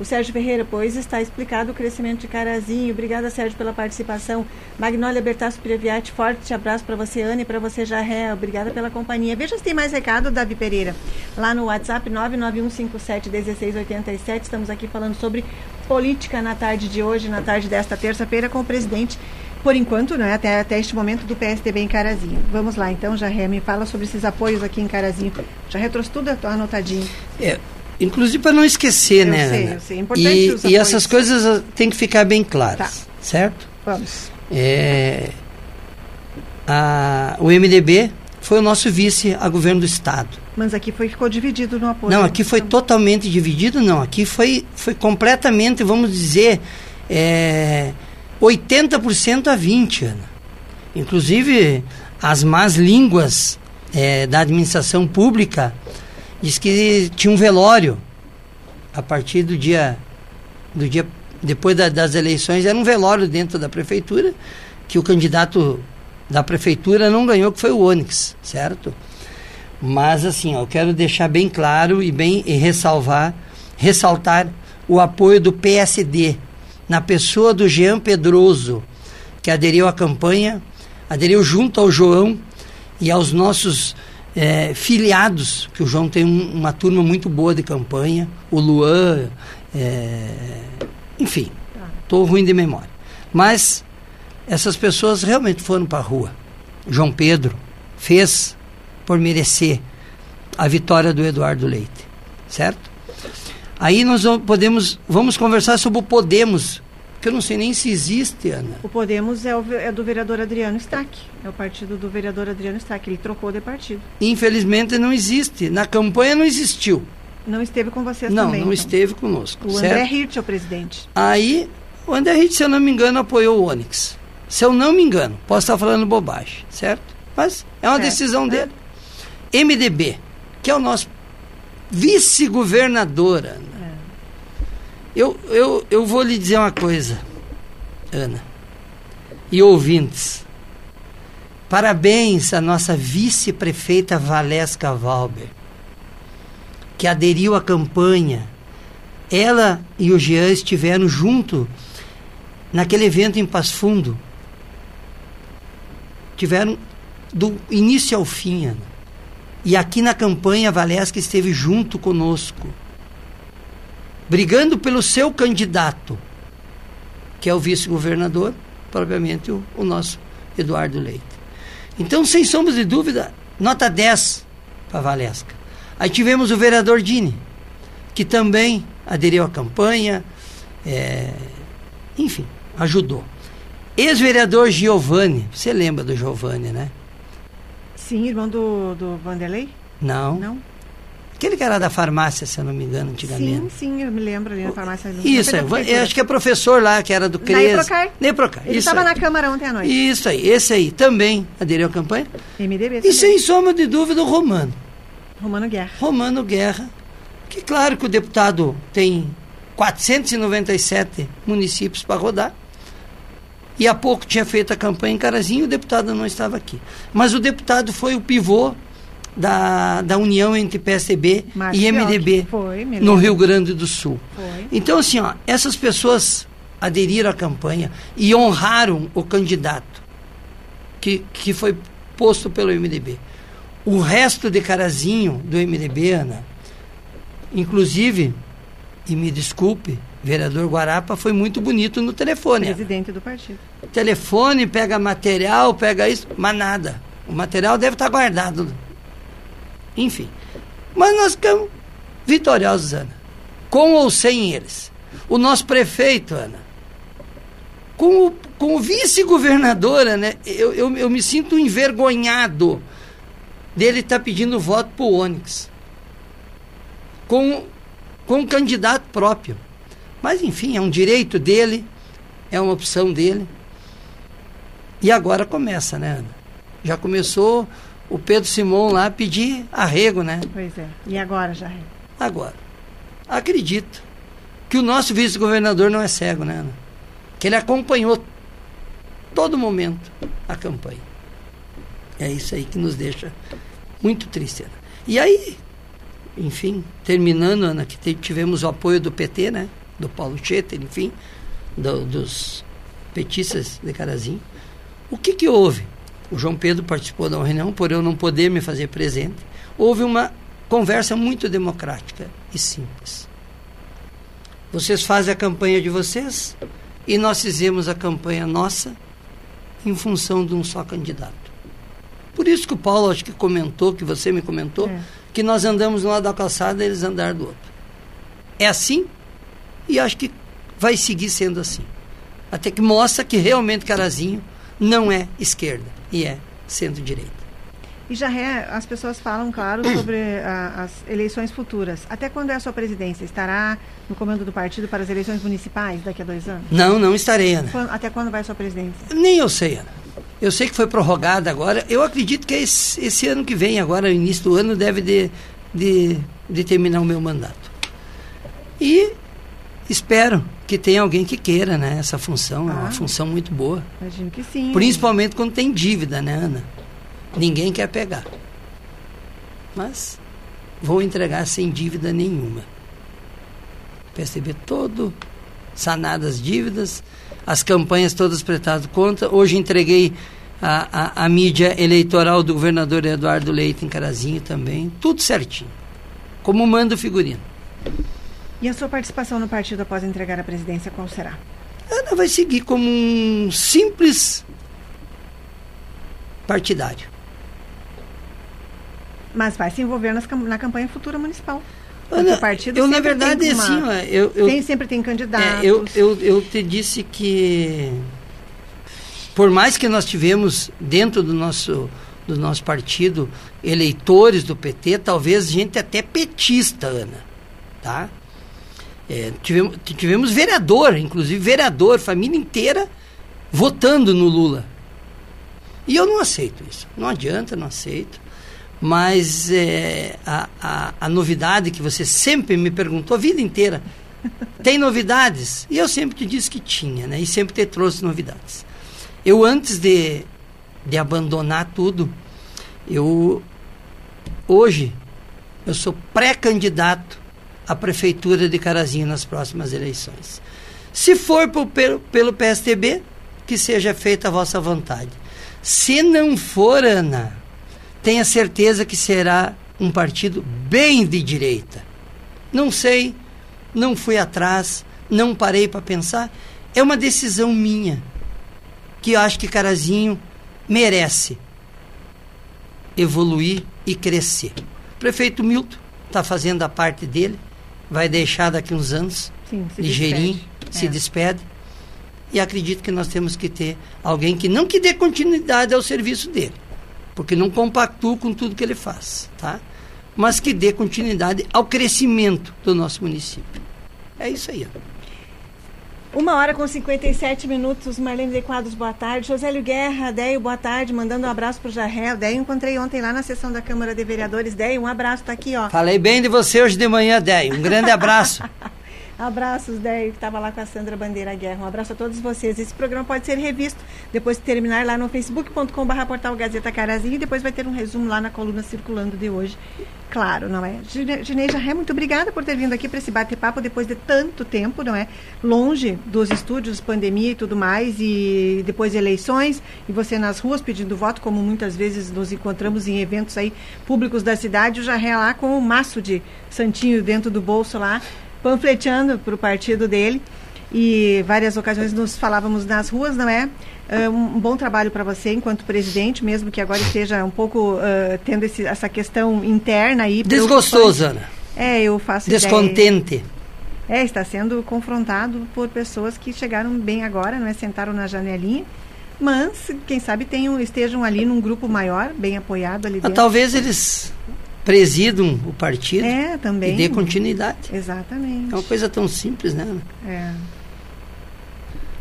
Speaker 2: O Sérgio Ferreira, pois está explicado o crescimento de Carazinho. Obrigada, Sérgio, pela participação. Magnólia Bertasso Previati, forte abraço para você, Ana, e para você, Jarré. Obrigada pela companhia. Veja se tem mais recado, Davi Pereira. Lá no WhatsApp 991571687. Estamos aqui falando sobre política na tarde de hoje, na tarde desta terça-feira, com o presidente por enquanto, né, até, até este momento, do PSDB em Carazinho. Vamos lá, então, Jarré, me fala sobre esses apoios aqui em Carazinho. Já trouxe tudo anotadinho.
Speaker 10: É, inclusive para não esquecer,
Speaker 2: eu
Speaker 10: né,
Speaker 2: sei,
Speaker 10: Ana?
Speaker 2: Eu sei, é importante
Speaker 10: E, e essas coisas ah, têm que ficar bem claras,
Speaker 2: Tá.
Speaker 10: certo?
Speaker 2: Vamos.
Speaker 10: É, a, o MDB foi o nosso vice a governo do Estado.
Speaker 2: Mas aqui foi, ficou dividido no apoio.
Speaker 10: Não, aqui foi totalmente dividido, não. Aqui foi, foi completamente, vamos dizer, é, 80% a 20%, Ana. Inclusive, as más línguas é, da administração pública diz que tinha um velório a partir do dia, do dia depois da- das eleições, era um velório dentro da prefeitura, que o candidato da prefeitura não ganhou, que foi o Onyx, certo? Mas assim, ó, eu quero deixar bem claro e bem e ressalvar, ressaltar o apoio do PSD na pessoa do Jean Pedroso, que aderiu à campanha, aderiu junto ao João e aos nossos eh, filiados, que o João tem um- uma turma muito boa de campanha, o Luan, eh, enfim, estou ruim de memória. Mas essas pessoas realmente foram para a rua. João Pedro fez por merecer a vitória do Eduardo Leite, certo? Aí nós podemos, vamos conversar sobre o Podemos, que eu não sei nem se existe, Ana.
Speaker 2: O Podemos é, o, é do vereador Adriano Stack. É o partido do vereador Adriano Stack. Ele trocou de partido.
Speaker 10: Infelizmente não existe. Na campanha não existiu.
Speaker 2: Não esteve com vocês
Speaker 10: não,
Speaker 2: também.
Speaker 10: não
Speaker 2: então.
Speaker 10: esteve conosco.
Speaker 2: O
Speaker 10: certo?
Speaker 2: André Hirt é o presidente.
Speaker 10: Aí, o André Hirt, se eu não me engano, apoiou o Onyx. Se eu não me engano, posso estar falando bobagem, certo? Mas é uma
Speaker 2: Certo.
Speaker 10: decisão dele. MDB, que é o nosso vice-governador, Ana. Eu, eu, eu vou lhe dizer uma coisa, Ana, e ouvintes. Parabéns à nossa vice-prefeita Valesca Valber, que aderiu à campanha ela e o Jean estiveram junto naquele evento em Passo Fundo. Tiveram do início ao fim. Ana. E aqui na campanha a Valesca esteve junto conosco, brigando pelo seu candidato, que é o vice-governador, propriamente o, o nosso Eduardo Leite. Então, sem sombra de dúvida, nota 10 para Valesca. Aí tivemos o vereador Dini, que também aderiu à campanha, é, enfim, ajudou. Ex-vereador Giovanni, você lembra do Giovanni, né?
Speaker 2: Sim, irmão do, do Vanderlei?
Speaker 10: Não.
Speaker 2: Não?
Speaker 10: Aquele que era da farmácia, se eu não me engano,
Speaker 2: Sim,
Speaker 10: antigamente.
Speaker 2: sim, eu me lembro ali na farmácia.
Speaker 10: Isso, eu, eu acho que é professor lá, que era do CRES.
Speaker 2: Eprocar.
Speaker 10: Neprocar,
Speaker 2: Ele estava na Câmara ontem à noite.
Speaker 10: Isso aí, esse aí também aderiu à campanha.
Speaker 2: MDB
Speaker 10: E
Speaker 2: também.
Speaker 10: sem sombra de dúvida, o Romano.
Speaker 2: Romano Guerra.
Speaker 10: Romano Guerra. Que claro que o deputado tem 497 municípios para rodar. E há pouco tinha feito a campanha em Carazinho e o deputado não estava aqui. Mas o deputado foi o pivô da, da união entre PSDB e. MDB
Speaker 2: Foi,
Speaker 10: no. Rio Grande do Sul.
Speaker 2: Foi.
Speaker 10: Então, assim, ó, essas pessoas aderiram à campanha e honraram o candidato que, que foi posto pelo MDB. O resto de Carazinho do MDB, Ana, inclusive, e me desculpe, vereador Guarapa foi muito bonito no telefone.
Speaker 2: Presidente do partido.
Speaker 10: Telefone, pega material, pega isso, mas nada. O material deve estar guardado. Enfim. Mas nós ficamos vitoriosos, Ana. Com ou sem eles. O nosso prefeito, Ana, com o, com o vice-governador, né, eu, eu, eu me sinto envergonhado dele estar pedindo voto para o Onyx. Com, com um candidato próprio. Mas, enfim, é um direito dele. é uma opção dele. E agora começa, né, Ana? Já começou o Pedro Simão lá pedir arrego, né?
Speaker 2: Pois é. E agora, já?
Speaker 10: Agora, acredito que o nosso vice-governador não é cego, né, Ana? Que ele acompanhou todo momento a campanha. É isso aí que nos deixa muito triste. Ana. E aí, enfim, terminando, Ana, que tivemos o apoio do PT, né? Do Paulo Cheter, enfim, do, dos petistas de Carazinho. O que que houve? O João Pedro participou da reunião, por eu não poder me fazer presente. Houve uma conversa muito democrática e simples. Vocês fazem a campanha de vocês e nós fizemos a campanha nossa em função de um só candidato. Por isso que o Paulo, acho que comentou, que você me comentou, é. que nós andamos no lado da calçada e eles andaram do outro. É assim e acho que vai seguir sendo assim. Até que mostra que realmente Carazinho não é esquerda e é centro-direita.
Speaker 2: E já é, as pessoas falam, claro, sobre a, as eleições futuras. Até quando é a sua presidência? Estará no comando do partido para as eleições municipais daqui a dois anos?
Speaker 10: Não, não estarei, Ana.
Speaker 2: Quando, até quando vai a sua presidência?
Speaker 10: Nem eu sei, Ana. Eu sei que foi prorrogada agora. Eu acredito que esse, esse ano que vem, agora, no início do ano, deve de, de, de terminar o meu mandato. E espero que tenha alguém que queira, né? Essa função ah, é uma função muito boa.
Speaker 2: Imagino que sim.
Speaker 10: Principalmente quando tem dívida, né, Ana? Ninguém quer pegar. Mas vou entregar sem dívida nenhuma. PSDB todo sanadas as dívidas, as campanhas todas prestadas conta. Hoje entreguei a, a, a, mídia eleitoral do governador Eduardo Leite em Carazinho também, tudo certinho. Como manda o figurino.
Speaker 2: E a sua participação no partido após entregar a presidência, qual será?
Speaker 10: Ana vai seguir como um simples partidário.
Speaker 2: Mas vai se envolver nas, na campanha futura municipal.
Speaker 10: Ana, o partido eu, na verdade, uma, assim, ó, eu, eu,
Speaker 2: tem, sempre tem candidatos.
Speaker 10: É, eu, eu, eu te disse que, por mais que nós tivemos dentro do nosso, do nosso partido eleitores do PT, talvez gente até petista, Ana, tá? É, tivemos, tivemos vereador, inclusive vereador, família inteira votando no Lula. E eu não aceito isso. Não adianta, não aceito. Mas é, a, a, a, novidade que você sempre me perguntou a vida inteira, tem novidades? E eu sempre te disse que tinha, né? E sempre te trouxe novidades. Eu, antes de, de abandonar tudo, eu, hoje, eu sou pré-candidato à prefeitura de Carazinho nas próximas eleições. Se for por, pelo, pelo PSTB, que seja feita a vossa vontade. Se não for, Ana, tenha certeza que será um partido bem de direita. Não sei, não fui atrás, não parei para pensar. É uma decisão minha, que eu acho que Carazinho merece evoluir e crescer. Prefeito Milton está fazendo a parte dele, vai deixar daqui uns anos, Sim, se ligeirinho, despede. se é. despede. E acredito que nós temos que ter alguém que não que dê continuidade ao serviço dele, porque não compactua com tudo que ele faz, tá? Mas que dê continuidade ao crescimento do nosso município. É isso aí.
Speaker 2: Ó. Uma hora com 57 minutos, Marlene de Quadros, boa tarde. Josélio Guerra, Déio, boa tarde. Mandando um abraço para o Jarrel. Déio, encontrei ontem lá na sessão da Câmara de Vereadores. Déio, um abraço, tá aqui, ó.
Speaker 10: Falei bem de você hoje de manhã, Déio. Um grande abraço.
Speaker 2: Abraços, Déio, que estava lá com a Sandra Bandeira Guerra. Um abraço a todos vocês. Esse programa pode ser revisto depois de terminar lá no facebook.com.br portal Gazeta Carazinho e depois vai ter um resumo lá na coluna circulando de hoje. Claro, não é? Gineja Ré, muito obrigada por ter vindo aqui para esse bate-papo depois de tanto tempo, não é? Longe dos estúdios, pandemia e tudo mais, e depois de eleições, e você nas ruas pedindo voto, como muitas vezes nos encontramos em eventos aí públicos da cidade, o Jarré lá com um maço de santinho dentro do bolso lá, panfleteando para o partido dele e várias ocasiões nos falávamos nas ruas, não é? Uh, um bom trabalho para você enquanto presidente, mesmo que agora esteja um pouco uh, tendo esse, essa questão interna aí.
Speaker 10: Desgostoso, Ana.
Speaker 2: É, eu faço
Speaker 10: Descontente.
Speaker 2: Ideia. É, está sendo confrontado por pessoas que chegaram bem agora, não é? Sentaram na janelinha. Mas, quem sabe, tenham, estejam ali num grupo maior, bem apoiado ali ah, dentro.
Speaker 10: Talvez eles presidam o partido
Speaker 2: é, também.
Speaker 10: e dê continuidade.
Speaker 2: Exatamente.
Speaker 10: É uma coisa tão simples, né?
Speaker 2: É.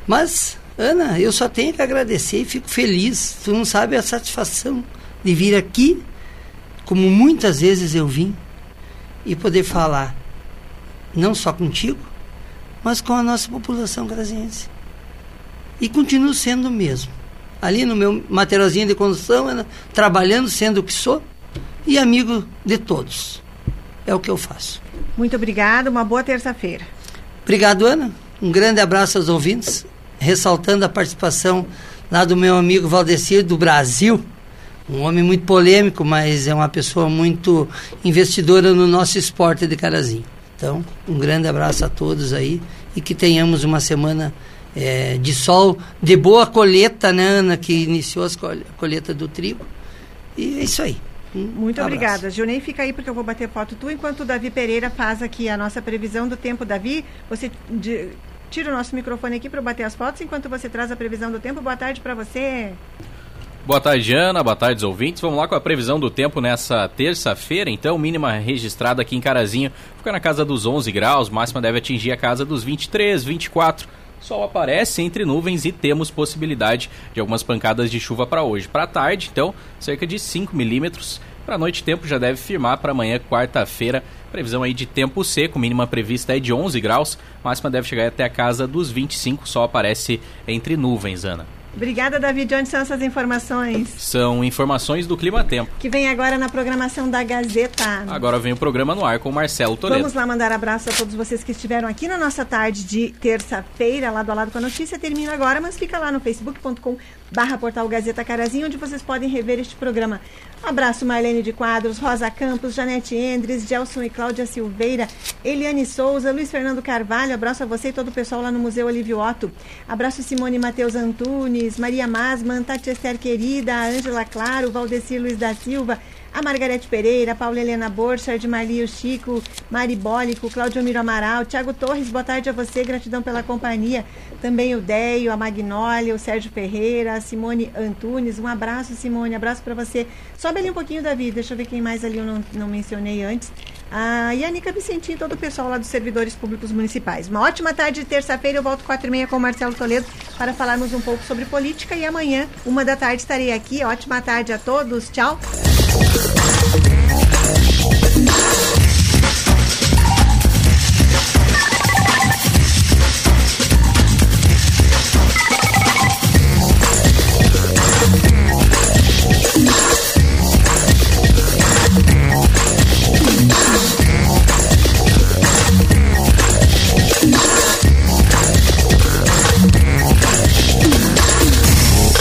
Speaker 10: Mas, Ana, eu só tenho que agradecer e fico feliz. Tu não sabe a satisfação de vir aqui, como muitas vezes eu vim, e poder falar não só contigo, mas com a nossa população caraziense. E continuo sendo o mesmo. Ali no meu materialzinho de construção, Ana, trabalhando, sendo o que sou, e amigo de todos. É o que eu faço.
Speaker 2: Muito obrigada, uma boa terça-feira.
Speaker 10: Obrigado, Ana. Um grande abraço aos ouvintes, ressaltando a participação lá do meu amigo Valdecir do Brasil. Um homem muito polêmico, mas é uma pessoa muito investidora no nosso esporte de Carazinho. Então, um grande abraço a todos aí e que tenhamos uma semana é, de sol, de boa colheita, né, Ana, que iniciou a colheita do trigo. E é isso aí.
Speaker 2: Muito obrigada. Junei, fica aí porque eu vou bater foto tu, enquanto o Davi Pereira faz aqui a nossa previsão do tempo. Davi, você de, tira o nosso microfone aqui para bater as fotos, enquanto você traz a previsão do tempo. Boa tarde para você.
Speaker 11: Boa tarde, Ana. Boa tarde, ouvintes. Vamos lá com a previsão do tempo nessa terça-feira. Então, mínima registrada aqui em Carazinho fica na casa dos 11 graus, máxima deve atingir a casa dos 23, 24. Sol aparece entre nuvens e temos possibilidade de algumas pancadas de chuva para hoje. Para tarde, então, cerca de 5 milímetros. Para noite, tempo já deve firmar para amanhã, quarta-feira. Previsão aí de tempo seco, mínima prevista é de 11 graus, máxima deve chegar até a casa dos 25. Sol aparece entre nuvens, Ana.
Speaker 2: Obrigada, David. Onde são essas informações?
Speaker 11: São informações do Clima Tempo.
Speaker 2: Que vem agora na programação da Gazeta.
Speaker 11: Agora vem o programa no ar com o Marcelo Toledo.
Speaker 2: Vamos lá mandar abraço a todos vocês que estiveram aqui na nossa tarde de terça-feira, lado a lado com a notícia. Termina agora, mas fica lá no facebook.com barra portal Gazeta Carazinho, onde vocês podem rever este programa. Um abraço Marlene de Quadros, Rosa Campos, Janete Endres, Gelson e Cláudia Silveira, Eliane Souza, Luiz Fernando Carvalho, abraço a você e todo o pessoal lá no Museu Olívio Otto. Abraço Simone Matheus Antunes, Maria Masman, Tati Esther Querida, Ângela Claro, Valdecir Luiz da Silva, a Margarete Pereira, Paula Helena Borchardt, Marlio Chico, Mari Bólico, Cláudio Miro Amaral, Tiago Torres, boa tarde a você, gratidão pela companhia. Também o Deio, a Magnólia, o Sérgio Ferreira, a Simone Antunes. Um abraço, Simone, abraço para você. Sobe ali um pouquinho, Davi, deixa eu ver quem mais ali eu não, não mencionei antes. A Nica Vicentinho e todo o pessoal lá dos servidores públicos municipais. Uma ótima tarde de terça-feira, eu volto quatro e meia com o Marcelo Toledo para falarmos um pouco sobre política e amanhã, uma da tarde, estarei aqui. Ótima tarde a todos, tchau.